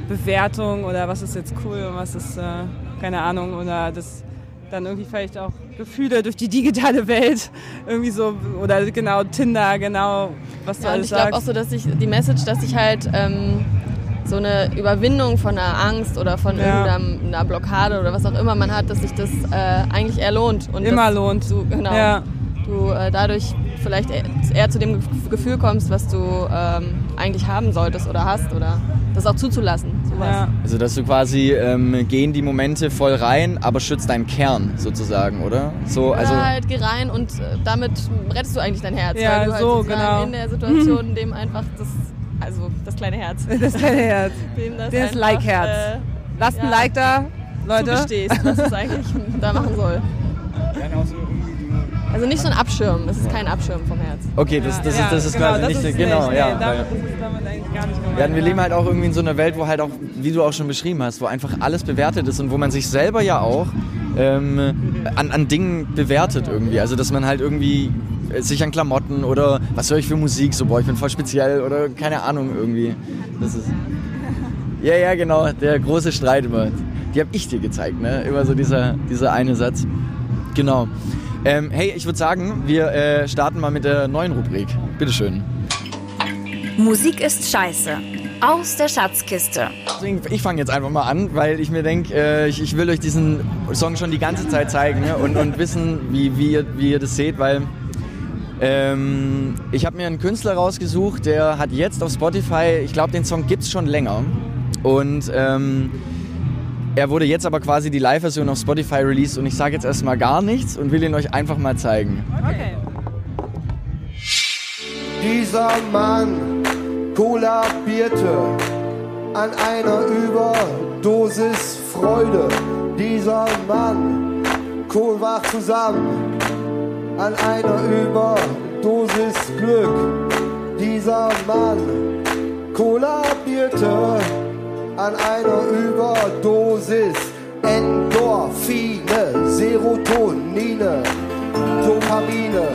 Bewertung oder was ist jetzt cool und was ist, äh, keine Ahnung, oder das dann irgendwie vielleicht auch Gefühle durch die digitale Welt irgendwie so, oder genau Tinder, genau, was du Ja, und alles ich glaube auch so, dass ich die Message, dass ich halt ähm, so eine Überwindung von einer Angst oder von Ja. irgendeiner Blockade oder was auch immer man hat, dass sich das äh, eigentlich eher lohnt. Und Immer lohnt. Du, genau, Ja. Du äh, dadurch vielleicht eher- eher zu dem Ge- Gefühl kommst, was du ähm, eigentlich haben solltest oder hast oder das auch zuzulassen. Sowas. Ja. Also, dass du quasi ähm, geh in die Momente voll rein, aber schützt deinen Kern sozusagen, oder? So, also, halt geh rein und äh, damit rettest du eigentlich dein Herz. Ja, weil du halt so, genau. in der Situation dem einfach das, also das kleine Herz, Das kleine Herz. dem das Das einfach, Like-Herz. Äh, Lasst ein Ja. Like da, Leute. zugestehst, was es eigentlich da machen soll. Dann auch so irgendwie, Also nicht so ein Abschirm, es ist kein Abschirm vom Herz. Okay, das, das, Ja, ist, das ist genau, quasi das nicht, ist genau, nicht, ja. Nee, damit, das ist damit eigentlich gar nicht gemeint. Ja, wir leben halt auch irgendwie in so einer Welt, wo halt auch, wie du auch schon beschrieben hast, wo einfach alles bewertet ist und wo man sich selber ja auch ähm, an, an Dingen bewertet irgendwie. Also dass man halt irgendwie äh, sich an Klamotten oder was höre ich für Musik, so boah, ich bin voll speziell oder keine Ahnung irgendwie. Das ist. Ja, ja, genau, der große Streit immer. Die habe ich dir gezeigt, ne? Immer so dieser, dieser eine Satz. Genau. Ähm, hey, ich würde sagen, wir äh, starten mal mit der neuen Rubrik. Bitteschön. Musik ist scheiße. Aus der Schatzkiste. Deswegen, ich fange jetzt einfach mal an, weil ich mir denke, äh, ich, ich will euch diesen Song schon die ganze Zeit zeigen ne? und, und wissen, wie, wie, ihr, wie ihr das seht, weil ähm, ich habe mir einen Künstler rausgesucht, der hat jetzt auf Spotify, ich glaube, den Song gibt es schon länger. Und ähm, er wurde jetzt aber quasi die Live-Version auf Spotify released und ich sage jetzt erstmal gar nichts und will ihn euch einfach mal zeigen. Okay. Dieser Mann kollabierte an einer Überdosis Freude. Dieser Mann kohlwach zusammen an einer Überdosis Glück. Dieser Mann kollabierte an einer Überdosis Endorphine, Serotonine, Dopamine.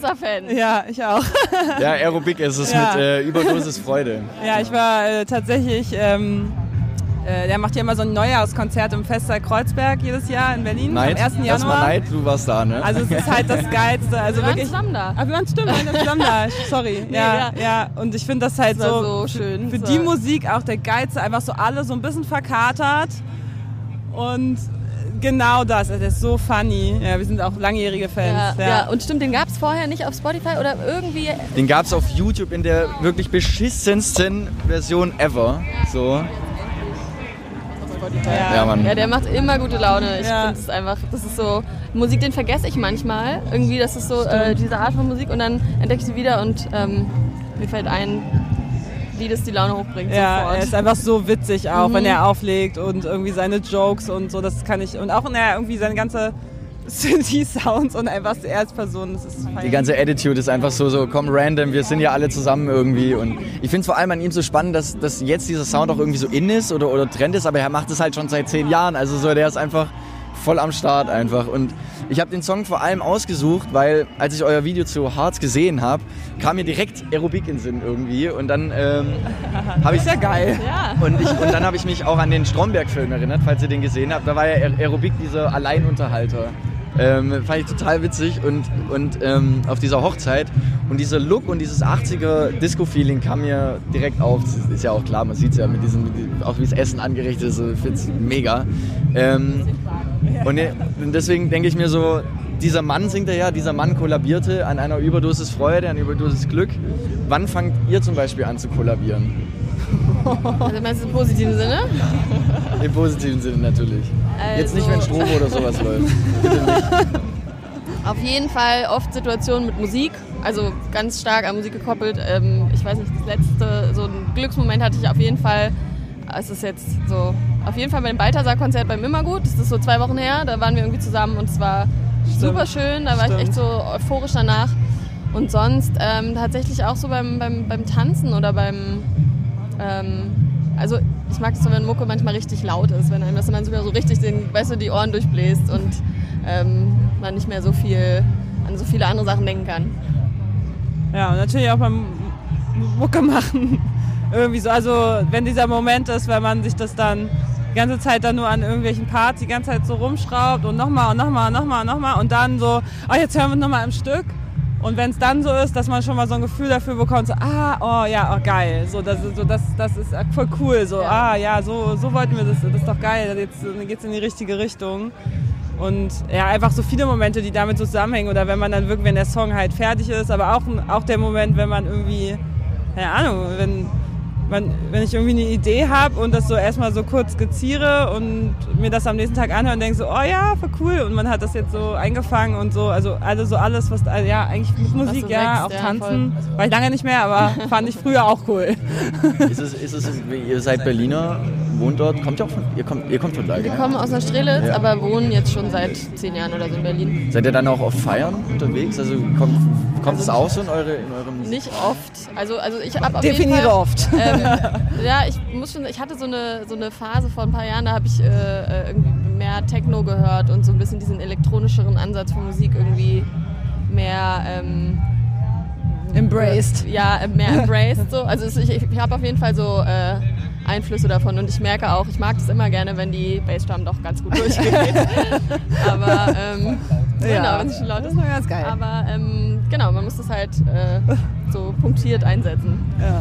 Großer Fan. Ja, ich auch. Ja, Aerobic ist es Ja. mit äh, Überdosis Freude. Ja, ich war äh, tatsächlich, ähm, äh, der macht ja immer so ein Neujahrskonzert im Festsaal Kreuzberg jedes Jahr in Berlin Neid? am 1. Januar. Erstmal Neid, du warst da, ne? Also es ist halt das Geilste. Also Wir waren wirklich. zusammen da. Ah, wir waren stimmt, wir waren zusammen da. Sorry. Ja, ja. ja. Und ich finde das halt Das so, so schön. für So. die Musik auch der Geilste. Einfach so alle so ein bisschen verkatert. Und genau das. Es ist so funny. Ja, wir sind auch langjährige Fans. Ja, ja. und stimmt, den gab es vorher nicht auf Spotify oder irgendwie. Den gab es auf YouTube in der wirklich beschissensten Version ever. So. Ja, Mann. Ja, der macht immer gute Laune. Ich Ja. finde es einfach, das ist so, Musik, den vergesse ich manchmal. Irgendwie, das ist so äh, diese Art von Musik und dann entdecke ich sie wieder und ähm, mir fällt ein, wie das die Laune hochbringt. Ja, sofort. er ist einfach so witzig auch, Mhm. wenn er auflegt und irgendwie seine Jokes und so, das kann ich. Und auch naja, irgendwie seine ganze Synthi-Sounds und einfach er als Person, das ist fein. Die ganze Attitude ist einfach so, so komm random, wir sind ja alle zusammen irgendwie. Und ich finde es vor allem an ihm so spannend, dass, dass jetzt dieser Sound auch irgendwie so in ist oder, oder Trend ist, aber er macht es halt schon seit zehn Jahren. Also so, der ist einfach voll am Start einfach. Und ich habe den Song vor allem ausgesucht, weil als ich euer Video zu Hearts gesehen habe, kam mir direkt Aerobik in den Sinn irgendwie. Und dann ähm, habe ich ja geil. Ja. und, ich, und dann habe ich mich auch an den Stromberg-Film erinnert, falls ihr den gesehen habt. Da war ja Aer- Aerobik dieser Alleinunterhalter. Ähm, fand ich total witzig und, und ähm, auf dieser Hochzeit. Und dieser Look und dieses 80er Disco-Feeling kam mir direkt auf. Das ist ja auch klar, man sieht es ja mit diesem, auch wie das Essen angerichtet ist, ich finde es mega. Ähm, und deswegen denke ich mir so, dieser Mann singt er ja, dieser Mann kollabierte an einer Überdosis Freude, an einer Überdosis Glück. Wann fangt ihr zum Beispiel an zu kollabieren? Also meinst du im positiven Sinne? Im positiven Sinne natürlich. Jetzt nicht, wenn Also- Strobo oder sowas läuft. Auf jeden Fall oft Situationen mit Musik, also ganz stark an Musik gekoppelt. Ähm, ich weiß nicht, das letzte, so ein Glücksmoment hatte ich auf jeden Fall. Es ist jetzt so, auf jeden Fall bei dem Balthasar-Konzert beim Immergut. Das ist so zwei Wochen her. Da waren wir irgendwie zusammen und es war super schön. Da war ich Stimmt. echt so euphorisch danach. Und sonst ähm, tatsächlich auch so beim, beim, beim Tanzen oder beim. Ähm, also ich mag es so, wenn Mucke manchmal richtig laut ist, wenn einem das dann sogar so richtig den, weißt du, die Ohren durchbläst und ähm, man nicht mehr so viel an so viele andere Sachen denken kann. Ja, und natürlich auch beim Mucke machen. Irgendwie so, also wenn dieser Moment ist, wenn man sich das dann ganze Zeit dann nur an irgendwelchen Parts die ganze Zeit so rumschraubt und nochmal und nochmal und nochmal und nochmal und dann so, ah, jetzt hören wir nochmal im Stück. Und wenn es dann so ist, dass man schon mal so ein Gefühl dafür bekommt, so, ah, oh ja, oh, geil, so, das, ist- so, das, das ist voll cool, so, Ja. ah, ja, so, so wollten wir das, das ist doch geil, jetzt geht es in die richtige Richtung. Und ja, einfach so viele Momente, die damit so zusammenhängen. Oder wenn man dann wirklich, wenn der Song halt fertig ist, aber auch, auch der Moment, wenn man irgendwie, keine Ahnung, wenn, man, wenn ich irgendwie eine Idee habe und das so erstmal so kurz skizziere und mir das am nächsten Tag anhöre und denke so, oh ja, voll cool. Und man hat das jetzt so eingefangen und so. Also, also so alles, was, also ja, eigentlich mit Musik, so ja, wächst, auch ja, tanzen. War ich lange nicht mehr, aber fand ich früher auch cool. Ist es, ist es, ihr seid Berliner, wohnt dort, kommt ihr auch von, ihr kommt, ihr kommt von da, Wir gell? kommen aus der Strelitz, Ja. aber wohnen jetzt schon seit zehn Jahren oder so in Berlin. Seid ihr dann auch auf Feiern unterwegs? Also kommt, kommt es auch so in eure, in eure Musik? Nicht oft. Also, also ich habe Definiere Fall, oft. Ähm, ja, ich muss schon, ich hatte so eine, so eine Phase vor ein paar Jahren, da habe ich äh, äh, irgendwie mehr Techno gehört und so ein bisschen diesen elektronischeren Ansatz von Musik irgendwie mehr ähm, Embraced. ja, äh, mehr embraced. So. Also ich, ich habe auf jeden Fall so äh, Einflüsse davon und ich merke auch, ich mag das immer gerne, wenn die Bassdrum doch ganz gut durchgeht. Aber ähm, genau, wenn es schon laut ist. war ganz geil. Aber ähm, genau, man muss das halt äh, so punktiert einsetzen.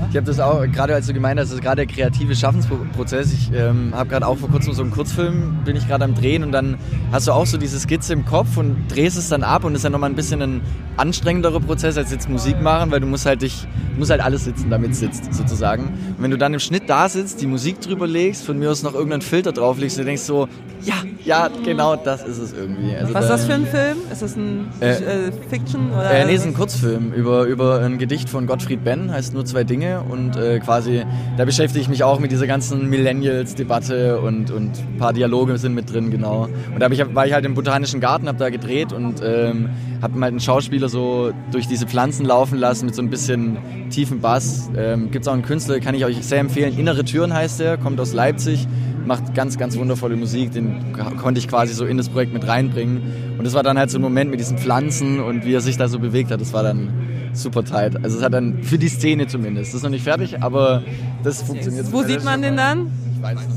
Ich habe das auch, gerade als du gemeint hast, das ist gerade der kreative Schaffensprozess. Ich ähm, habe gerade auch vor kurzem so einen Kurzfilm, bin ich gerade am Drehen und dann hast du auch so diese Skizze im Kopf und drehst es dann ab und ist dann nochmal ein bisschen ein anstrengenderer Prozess als jetzt Musik machen, weil du musst halt dich, muss halt alles sitzen, damit es sitzt, sozusagen. Und wenn du dann im Schnitt da sitzt, die Musik drüber legst, von mir aus noch irgendeinen Filter drauflegst und du denkst so, ja, ja, genau das ist es irgendwie. Also Was ist da- das für ein Film? Ist das ein Äh, äh, Fiction? Oder Äh, nee, ist ein Kurzfilm über, über ein Gedicht von Gottfried Benn, heißt Nur zwei Dinge. Und äh, quasi, da beschäftige ich mich auch mit dieser ganzen Millennials-Debatte und, und ein paar Dialoge sind mit drin, genau. Und da ich, war ich halt im Botanischen Garten, habe da gedreht und ähm, habe halt einen Schauspieler so durch diese Pflanzen laufen lassen mit so ein bisschen tiefen Bass. Ähm, Gibt es auch einen Künstler, kann ich euch sehr empfehlen. Innere Türen heißt der, kommt aus Leipzig, macht ganz, ganz wundervolle Musik. Den konnte ich quasi so in das Projekt mit reinbringen. Und das war dann halt so ein Moment mit diesen Pflanzen und wie er sich da so bewegt hat. Das war dann super tight. Also es hat dann für die Szene zumindest. Das ist noch nicht fertig, aber das funktioniert. Wo sieht man den dann?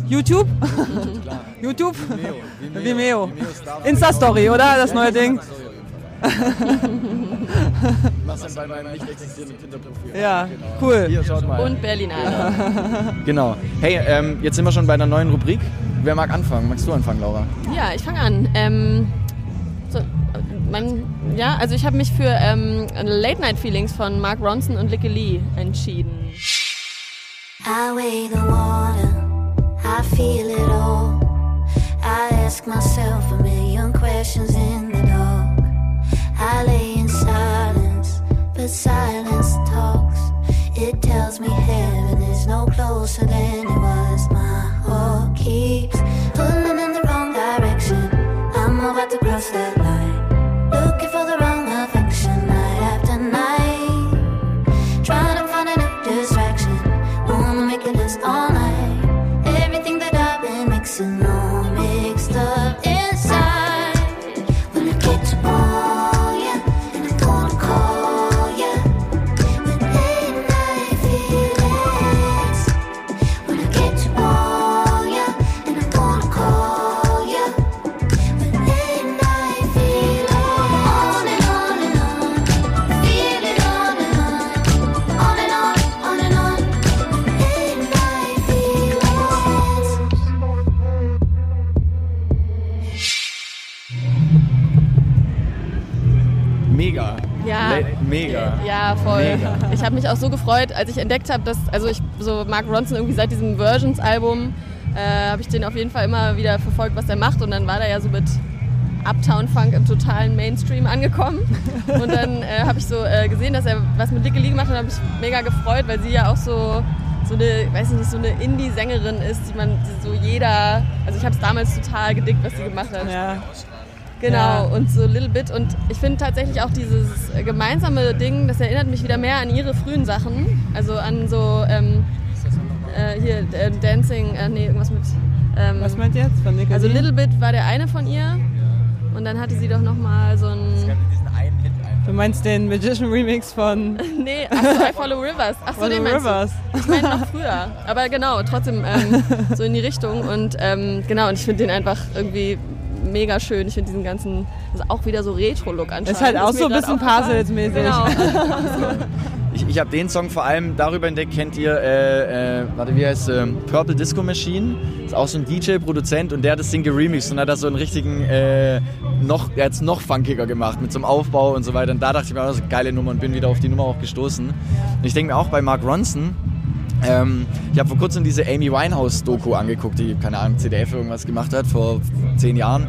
YouTube? YouTube? Vimeo. Insta-Story, oder? Das neue Ding. Mach's dann bei meinem nicht existierenden Tinder-Profil. Ja, cool. Hier, schaut mal. Und Berlinale. Genau. Hey, ähm, jetzt sind wir schon bei einer neuen Rubrik. Wer mag anfangen? Magst du anfangen, Laura? Ja, ich fange an. Ähm, so, mein, ja, also ich habe mich für ähm, Late Night Feelings von Mark Ronson und Licky Lee entschieden. I weigh the water, I feel it all. I ask myself a million questions in the dark. I lay in silence, but silence talks. It tells me heaven is no closer than it was. My heart keeps pulling in the wrong direction. I'm about to cross that Ja, voll. Mega. Ich habe mich auch so gefreut, als ich entdeckt habe, dass, also ich so Mark Ronson irgendwie seit diesem Versions-Album äh, habe ich den auf jeden Fall immer wieder verfolgt, was er macht. Und dann war der ja so mit Uptown Funk im totalen Mainstream angekommen. Und dann äh, habe ich so äh, gesehen, dass er was mit Dicke Lee gemacht hat und habe mich mega gefreut, weil sie ja auch so so eine, weiß nicht, so eine Indie-Sängerin ist, die man die so jeder, also ich habe es damals total gedickt, was sie gemacht hat. Ja. Genau, ja. und so Little Bit. Und ich finde tatsächlich auch dieses gemeinsame Ding, das erinnert mich wieder mehr an ihre frühen Sachen. Also an so, ähm, äh, hier, äh, Dancing, äh, nee, irgendwas mit. Ähm, Was meint ihr jetzt? Von Nicole also Little Bit war der eine von ihr. Und dann hatte sie doch nochmal so ein. Du meinst den Magician Remix von. nee, achso, I Follow Rivers. Achso, den meinst Rivers. du. Ich meine noch früher. Aber genau, trotzdem ähm, so in die Richtung. Und ähm, genau, und ich finde den einfach irgendwie mega schön. Ich finde diesen ganzen, das ist auch wieder so Retro-Look anscheinend. Ist halt auch ist so ein bisschen Puzzles-mäßig. Genau. ich ich habe den Song vor allem darüber entdeckt, kennt ihr, äh, äh, warte, wie heißt äh, Purple Disco Machine? Ist auch so ein DJ, Produzent und der hat das Ding geremixed und hat da so einen richtigen, äh, noch, er hat es noch funkiger gemacht mit so einem Aufbau und so weiter. Und da dachte ich mir, das ist eine geile Nummer und bin wieder auf die Nummer auch gestoßen. Und ich denke mir auch bei Mark Ronson, ähm, ich habe vor kurzem diese Amy Winehouse-Doku angeguckt, die, keine Ahnung, CDF irgendwas gemacht hat, vor zehn Jahren.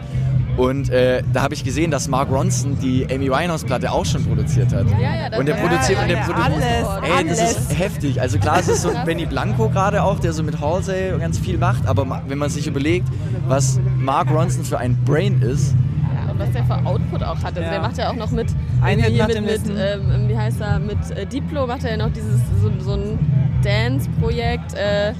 Und äh, da habe ich gesehen, dass Mark Ronson die Amy Winehouse-Platte auch schon produziert hat. Ja, ja, das und der produziert ja, und der ja, produziert. Alles, ey, das alles. ist heftig. Also klar, es ist so ein Benny Blanco gerade auch, der so mit Halsey ganz viel macht. Aber wenn man sich überlegt, was Mark Ronson für ein Brain ist, ja, und was der für Output auch hat. Also Ja. der macht ja auch noch mit, Ein irgendwie Hit nach mit, mit ähm, wie heißt er, mit äh, Diplo macht er ja noch dieses, so, so ein Dance-Projekt. Äh,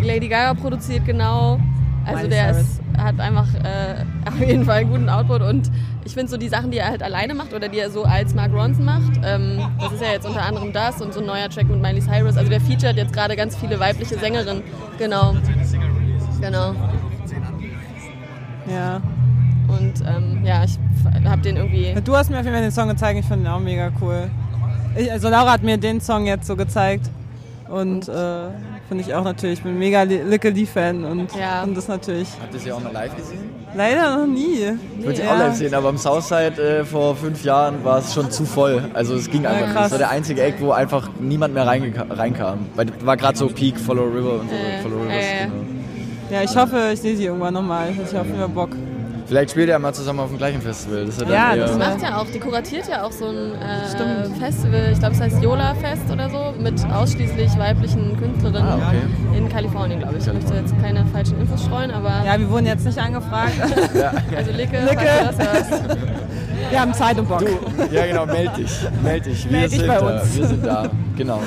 Lady Gaga produziert genau. Also Miley der ist, hat einfach äh, auf jeden Fall einen guten Output und ich finde so die Sachen, die er halt alleine macht oder die er so als Mark Ronson macht, ähm, das ist ja jetzt unter anderem das und so ein neuer Track mit Miley Cyrus. Also der featuret jetzt gerade ganz viele weibliche Sängerinnen. Genau. Genau. Ja. Und ähm, ja, ich habe den irgendwie. Du hast mir auf jeden Fall den Song gezeigt, ich fand den auch mega cool. Ich, also Laura hat mir den Song jetzt so gezeigt und äh, finde ich auch natürlich, ich bin mega Li- Likke Lee-Fan und, Ja. und das natürlich. habt ihr sie auch mal live gesehen? Leider noch nie. Ich würde sie Ja. auch live sehen, aber am Southside äh, vor fünf Jahren war es schon zu voll. Also es ging einfach nicht. krass. Das war der einzige Act, wo einfach niemand mehr reinkam. Weil das war gerade so Peak, Follow River und so. Äh, Follow Rivers, äh. genau. Ja, ich hoffe, ich sehe sie irgendwann nochmal. Ich habe immer Bock. Vielleicht spielt er mal zusammen auf dem gleichen Festival. Das ist ja, Ja, dann das macht ja auch, die kuratiert ja auch so ein äh. Festival, ich glaube es heißt Yola Fest oder so, mit ausschließlich weiblichen Künstlerinnen Ah, okay. in Kalifornien, glaube ich. Ich möchte jetzt keine falschen Infos streuen, aber Ja, wir wurden jetzt nicht angefragt. also Licke, Licke. falls du das hörst. Wir haben Zeit und Bock. ja, genau, meld dich. Meld dich. Wir Meld dich sind bei da. uns. Wir sind da. Genau.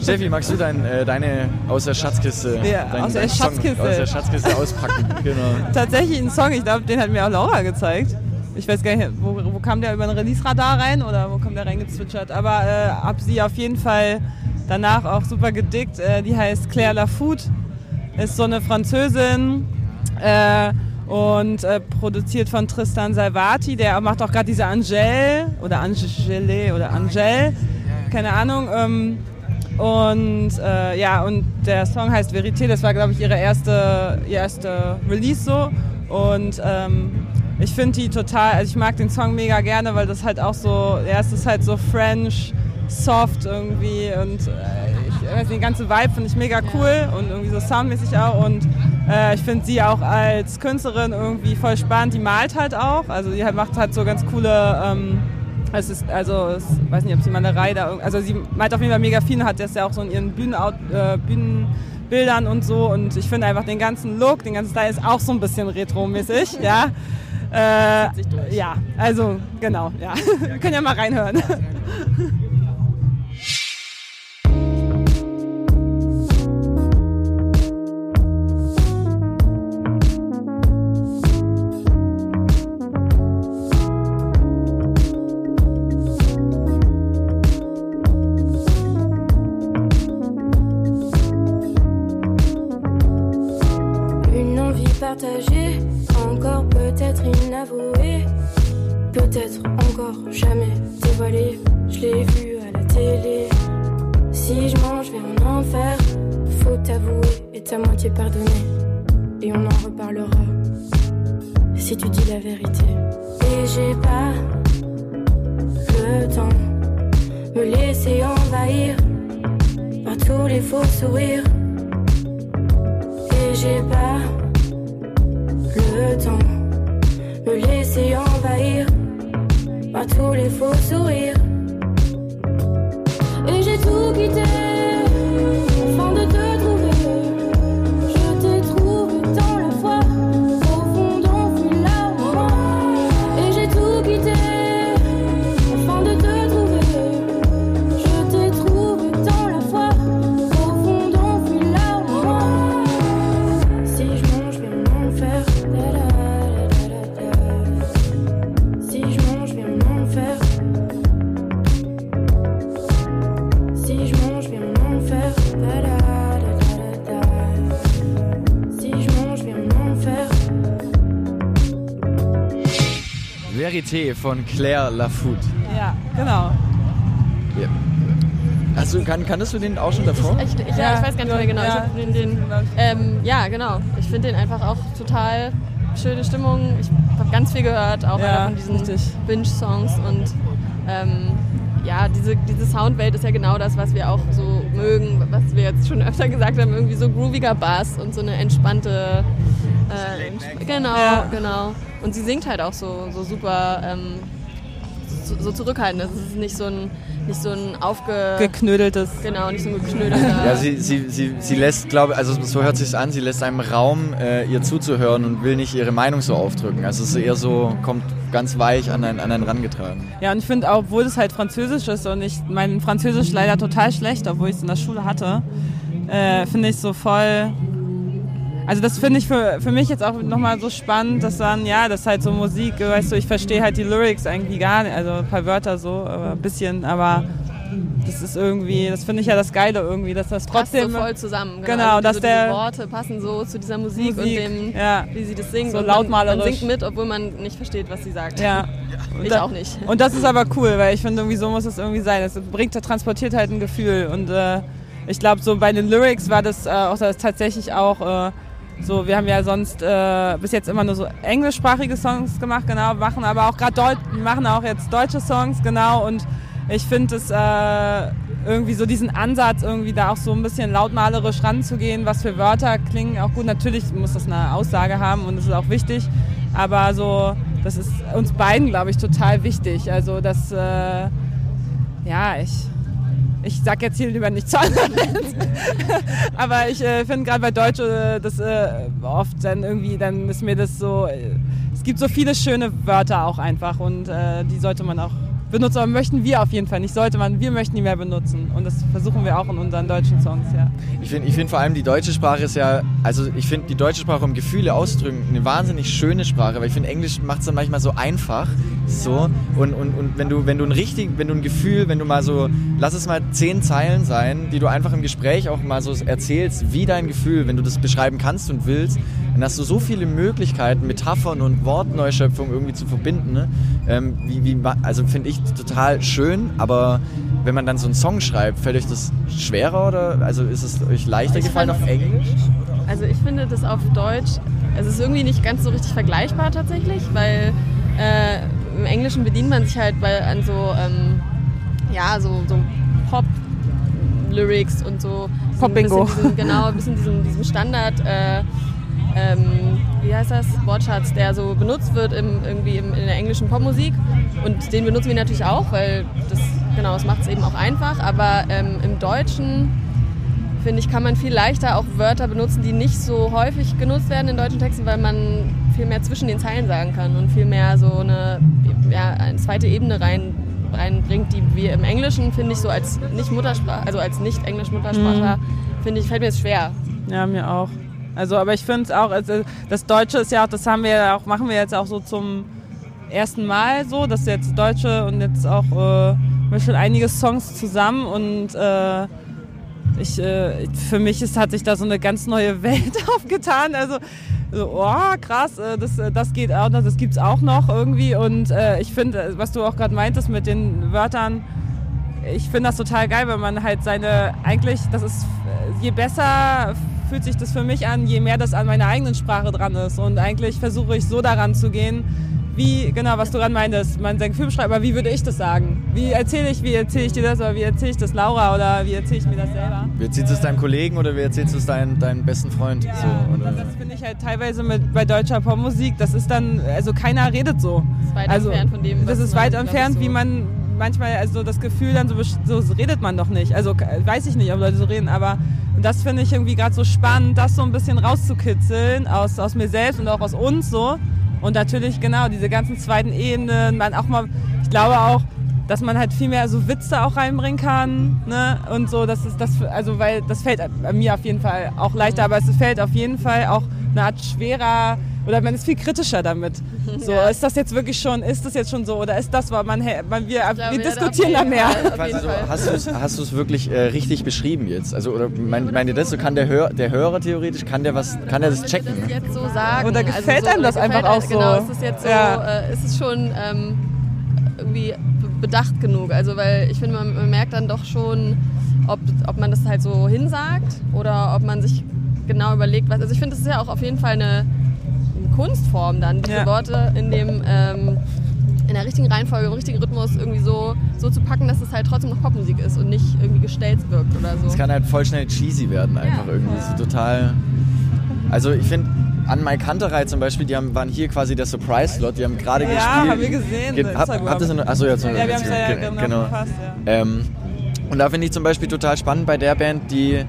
Steffi, magst du dein, äh, deine aus der Schatzkiste, Ja, dein, aus der dein Song Schatzkiste. aus der Schatzkiste auspacken? Genau. Tatsächlich ein Song, ich glaube, den hat mir auch Laura gezeigt. Ich weiß gar nicht, wo, wo kam der über ein Release-Radar rein oder wo kam der reingezwitschert? Aber äh, hab sie auf jeden Fall danach auch super gedickt. Äh, die heißt Claire Lafoot, ist so eine Französin äh, und äh, produziert von Tristan Salvati. Der macht auch gerade diese Angèle oder Angele oder Angel, keine Ahnung. Ähm, und äh, ja, und der Song heißt Verité, das war, glaube ich, ihre erste, ihr erste Release so. Und ähm, ich finde die total, also ich mag den Song mega gerne, weil das halt auch so, ja, es ist halt so French, soft irgendwie und äh, ich weiß nicht, die ganze Vibe finde ich mega cool und irgendwie so soundmäßig auch und äh, ich finde sie auch als Künstlerin irgendwie voll spannend, die malt halt auch, also die halt macht halt so ganz coole, ähm, es ist, also, ich weiß nicht, ob sie Malerei da, also sie malt auf jeden Fall mega viel und hat das ja auch so in ihren Bühnenaut, äh, Bühnenbildern und so und ich finde einfach den ganzen Look, den ganzen Style ist auch so ein bisschen retromäßig, ja. Äh, ja, also genau, ja. Wir können ja mal reinhören. Verité von Claire Lafoutte. Ja, genau. Ja. Hast du, kann, kanntest du den auch schon davor? Ich, ich, ja, ich weiß gar nicht mehr genau. Ja, ich hab den, den, ähm, ja, genau. Ich finde den einfach auch total schöne Stimmung. Ich habe ganz viel gehört, auch Ja, von diesen. Binge-Songs. Und ähm, ja, diese, diese Soundwelt ist ja genau das, was wir auch so mögen, was wir jetzt schon öfter gesagt haben. Irgendwie so grooviger Bass und so eine entspannte. Äh, entsp- genau, Ja. genau. Und sie singt halt auch so, so super. Ähm, so, so zurückhaltend. Es ist nicht so ein, nicht so ein aufge... Geknödeltes. Genau, nicht so ein geknödelter... Ja, sie, sie, sie, sie lässt, glaube also so hört sich an, sie lässt einem Raum, äh, ihr zuzuhören und will nicht ihre Meinung so aufdrücken. Also es ist eher so, kommt ganz weich an einen, an einen rangetragen. Ja, und ich finde, auch, obwohl es halt Französisch ist und ich mein Französisch leider total schlecht, obwohl ich es in der Schule hatte, äh, finde ich so voll. Also das finde ich für, für mich jetzt auch nochmal so spannend, dass dann, ja, das ist halt so Musik, weißt du, ich verstehe halt die Lyrics eigentlich gar nicht, also ein paar Wörter so, aber ein bisschen, aber das ist irgendwie, das finde ich ja das Geile irgendwie, dass das passt trotzdem... so voll zusammen. Genau, also dass so der- diese Worte passen so zu dieser Musik, Musik, und dem, ja. wie sie das singt. So und man, man lautmalerisch. singt mit, obwohl man nicht versteht, was sie sagt. Ja. Ich da- auch nicht. Und das ist aber cool, weil ich finde, irgendwie so muss es irgendwie sein. Es bringt, transportiert halt ein Gefühl. Und äh, ich glaube, so bei den Lyrics war das äh, auch das tatsächlich auch äh, so. Wir haben ja sonst äh, bis jetzt immer nur so englischsprachige Songs gemacht, genau, machen aber auch gerade machen auch jetzt deutsche Songs, genau. Und ich finde es äh, irgendwie so diesen Ansatz, irgendwie da auch so ein bisschen lautmalerisch ranzugehen, was für Wörter klingen auch gut. Natürlich muss das eine Aussage haben und das ist auch wichtig, aber so, das ist uns beiden, glaube ich, total wichtig. Also, das, äh, ja, ich, ich sag jetzt hier lieber nichts anderes. aber ich äh, finde gerade bei Deutsch, äh, das äh, oft dann irgendwie, dann ist mir das so, äh, es gibt so viele schöne Wörter auch einfach und äh, die sollte man auch benutzen, aber möchten wir auf jeden Fall nicht, sollte man, wir möchten die mehr benutzen und das versuchen wir auch in unseren deutschen Songs, ja. Ich finde ich find vor allem die deutsche Sprache ist ja, also ich finde die deutsche Sprache um Gefühle auszudrücken eine wahnsinnig schöne Sprache, weil ich finde Englisch macht es dann manchmal so einfach, so und, und, und wenn du wenn du ein richtig, wenn du ein Gefühl, wenn du mal so, lass es mal zehn Zeilen sein, die du einfach im Gespräch auch mal so erzählst, wie dein Gefühl, wenn du das beschreiben kannst und willst, dann hast du so viele Möglichkeiten, Metaphern und Wortneuschöpfung irgendwie zu verbinden, ne? ähm, wie, wie, also finde ich total schön, aber wenn man dann so einen Song schreibt, fällt euch das schwerer oder also ist es euch leichter Ich gefallen auf Englisch? Also ich finde das auf Deutsch, es ist irgendwie nicht ganz so richtig vergleichbar tatsächlich, weil äh, im Englischen bedient man sich halt bei, an so, ähm, ja, so, so Pop-Lyrics und so. Pop-Bingo. genau, ein bisschen diesem, diesem Standard, äh, ähm, wie heißt das, Wortschatz, der so benutzt wird im, irgendwie im, in der englischen Popmusik. Und den benutzen wir natürlich auch, weil das, genau, das macht es eben auch einfach. Aber ähm, im Deutschen finde ich, kann man viel leichter auch Wörter benutzen, die nicht so häufig genutzt werden in deutschen Texten, weil man viel mehr zwischen den Zeilen sagen kann und viel mehr so eine, ja, eine zweite Ebene rein, reinbringt, die wir im Englischen, finde ich, so als nicht Muttersprache, also als nicht englisch Muttersprachler, finde ich, fällt mir es schwer. Ja, mir auch. Also, aber ich finde es auch, also das Deutsche ist ja auch, das haben wir auch, machen wir jetzt auch so zum ersten Mal so, dass jetzt Deutsche und jetzt auch äh, schon einige Songs zusammen und äh, ich, äh, für mich ist, hat sich da so eine ganz neue Welt aufgetan. Also, so, oh, krass, äh, das, äh, das geht auch, das gibt's auch noch irgendwie. Und äh, ich finde, äh, was du auch gerade meintest mit den Wörtern, ich finde das total geil, wenn man halt seine, eigentlich, das ist, je besser fühlt sich das für mich an, je mehr das an meiner eigenen Sprache dran ist. Und eigentlich versuche ich so daran zu gehen, wie, genau, was du gerade meintest, man sein Gefühl beschreibt, aber wie würde ich das sagen? Wie erzähle ich, wie erzähle ich dir das oder wie erzähle ich das Laura oder wie erzähle ich mir das selber? Wie erzählst du es deinem Kollegen oder wie erzählst du es deinem, deinem besten Freund? Ja, so, und das finde ich halt teilweise mit, bei deutscher Popmusik, das ist dann, also keiner redet so. Das ist weit also, entfernt von dem, Das was ist weit entfernt, so- wie man manchmal, also das Gefühl dann so, so redet man doch nicht. Also weiß ich nicht, ob Leute so reden, aber das finde ich irgendwie gerade so spannend, das so ein bisschen rauszukitzeln aus, aus mir selbst und auch aus uns so. Und natürlich, genau, diese ganzen zweiten Ebenen, man auch mal, ich glaube auch, dass man halt viel mehr so Witze auch reinbringen kann, ne? Und so, das ist das, also weil das fällt mir auf jeden Fall auch leichter, aber es fällt auf jeden Fall auch eine Art schwerer oder man ist viel kritischer damit. So, Ja. ist das jetzt wirklich schon, ist das jetzt schon so oder ist das, was man, man wir, glaube, wir ja, diskutieren da mehr. So, Fall. hast du es wirklich äh, richtig beschrieben jetzt? Also oder mein, meint ihr das so? Kann der, Hör, der Hörer theoretisch, kann der was, kann der das checken? das jetzt so sagen. Oder gefällt also einem das gefällt einfach auch Genau, so? ist es jetzt so, Ja. äh, ist es schon ähm, irgendwie be- bedacht genug. Also weil ich finde, man, man merkt dann doch schon, ob, ob man das halt so hinsagt oder ob man sich genau überlegt, was. Also ich finde, das ist ja auch auf jeden Fall eine, eine Kunstform dann, diese Ja. Worte in dem ähm, in der richtigen Reihenfolge, im richtigen Rhythmus irgendwie so, so zu packen, dass es halt trotzdem noch Popmusik ist und nicht irgendwie gestellt wirkt oder so. Es kann halt voll schnell cheesy werden, einfach irgendwie. So total. Also ich finde, an Mike Kanterei zum Beispiel, die haben, waren hier quasi der Surprise-Slot, die haben gerade Ja, gespielt. haben wir gesehen, Ge- hab, habt ihr achso, ja, Ja, wir haben's ja ge- genau verpasst, ja. Ähm, und da finde ich zum Beispiel total spannend bei der Band, die,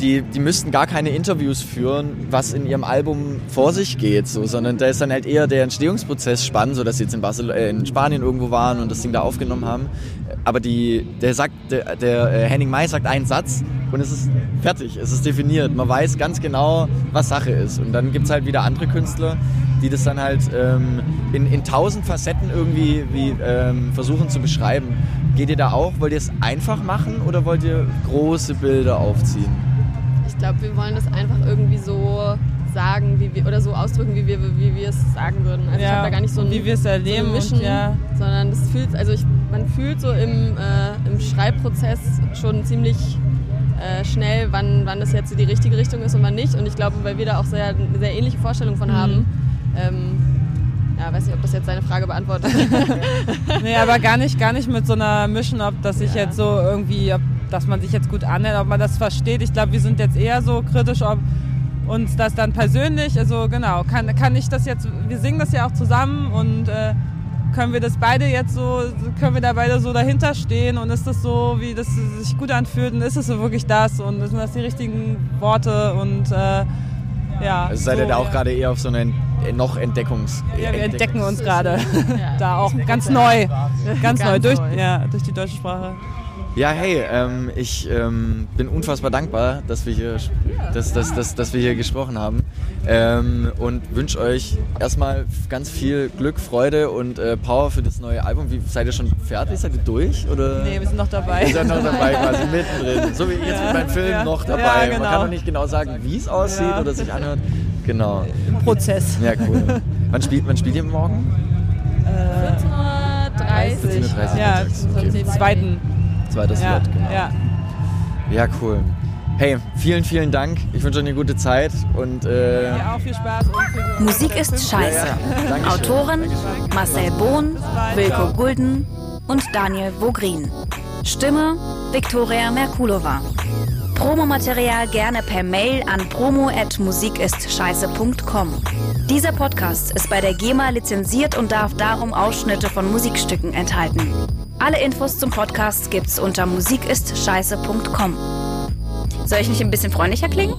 die, die müssten gar keine Interviews führen, was in ihrem Album vor sich geht, so, sondern da ist dann halt eher der Entstehungsprozess spannend, so dass sie jetzt in, Barcel äh, in Spanien irgendwo waren und das Ding da aufgenommen haben. Aber die, der sagt, der, der äh, Henning May sagt einen Satz und es ist fertig, es ist definiert. Man weiß ganz genau, was Sache ist. Und dann gibt es halt wieder andere Künstler, die das dann halt ähm, in, in tausend Facetten irgendwie wie, ähm, versuchen zu beschreiben. Geht ihr da auch? Wollt ihr es einfach machen oder wollt ihr große Bilder aufziehen? Ich glaube, wir wollen das einfach irgendwie so sagen, wie wir, oder so ausdrücken, wie wir, wie wir es sagen würden. Also ich Ja, habe da gar nicht so ein, wie wir es erleben so und Mischen, ja. sondern das fühlt, also ich, man fühlt so im, äh, im Schreibprozess schon ziemlich äh, schnell, wann, wann das jetzt die richtige Richtung ist und wann nicht. Und ich glaube, weil wir da auch sehr, eine sehr ähnliche Vorstellung von Mhm. haben, ähm, ja, weiß nicht, ob das jetzt deine Frage beantwortet. Nee, aber gar nicht, gar nicht mit so einer Mission, ob das sich jetzt so irgendwie, ob, dass man sich jetzt gut annimmt, ob man das versteht. Ich glaube, wir sind jetzt eher so kritisch, ob uns das dann persönlich, also genau, kann, kann ich das jetzt, wir singen das ja auch zusammen und äh, können wir das beide jetzt so, können wir da beide so dahinter stehen und ist das so, wie das sich gut anfühlt und ist es so wirklich das und sind das die richtigen Worte und äh, ja. Also seid so, ihr da auch ja. gerade eher auf so einer Ent- noch Entdeckungs... Ja, wir entdecken uns Ja, gerade. da auch ganz neu. Ganz, Ganz neu. Durch, neu. Ja, durch die deutsche Sprache. Ja, hey, ähm, ich ähm, bin unfassbar dankbar, dass wir hier, dass, dass, dass, dass wir hier gesprochen haben ähm, und wünsche euch erstmal ganz viel Glück, Freude und äh, Power für das neue Album. Wie, seid ihr schon fertig? Seid ihr durch? Oder? Nee, wir sind noch dabei. Ihr seid noch dabei, quasi mittendrin. So wie jetzt Ja, mit meinem Film ja. noch dabei. Ja, Man genau. kann noch nicht genau sagen, wie es aussieht Ja. oder sich anhört. Genau. Prozess. Ja, cool. wann, spielt, wann spielt ihr morgen? 14.30 14.30 Uhr. Ja, Okay. zum zweiten. Zweiter Ja, Slot, genau. ja. Ja, cool. Hey, vielen, vielen Dank. Ich wünsche euch eine gute Zeit und äh, Ja, auch viel Spaß. Und viel Musik ist scheiße. Dankeschön. Autoren Marcel Bohn, Wilko Gulden und Daniel Vogrin. Stimme Viktoria Merkulova. Promomaterial gerne per Mail an promo@musikistscheiße.com. Dieser Podcast ist bei der GEMA lizenziert und darf darum Ausschnitte von Musikstücken enthalten. Alle Infos zum Podcast gibt's unter musikistscheiße.com. Soll ich nicht ein bisschen freundlicher klingen?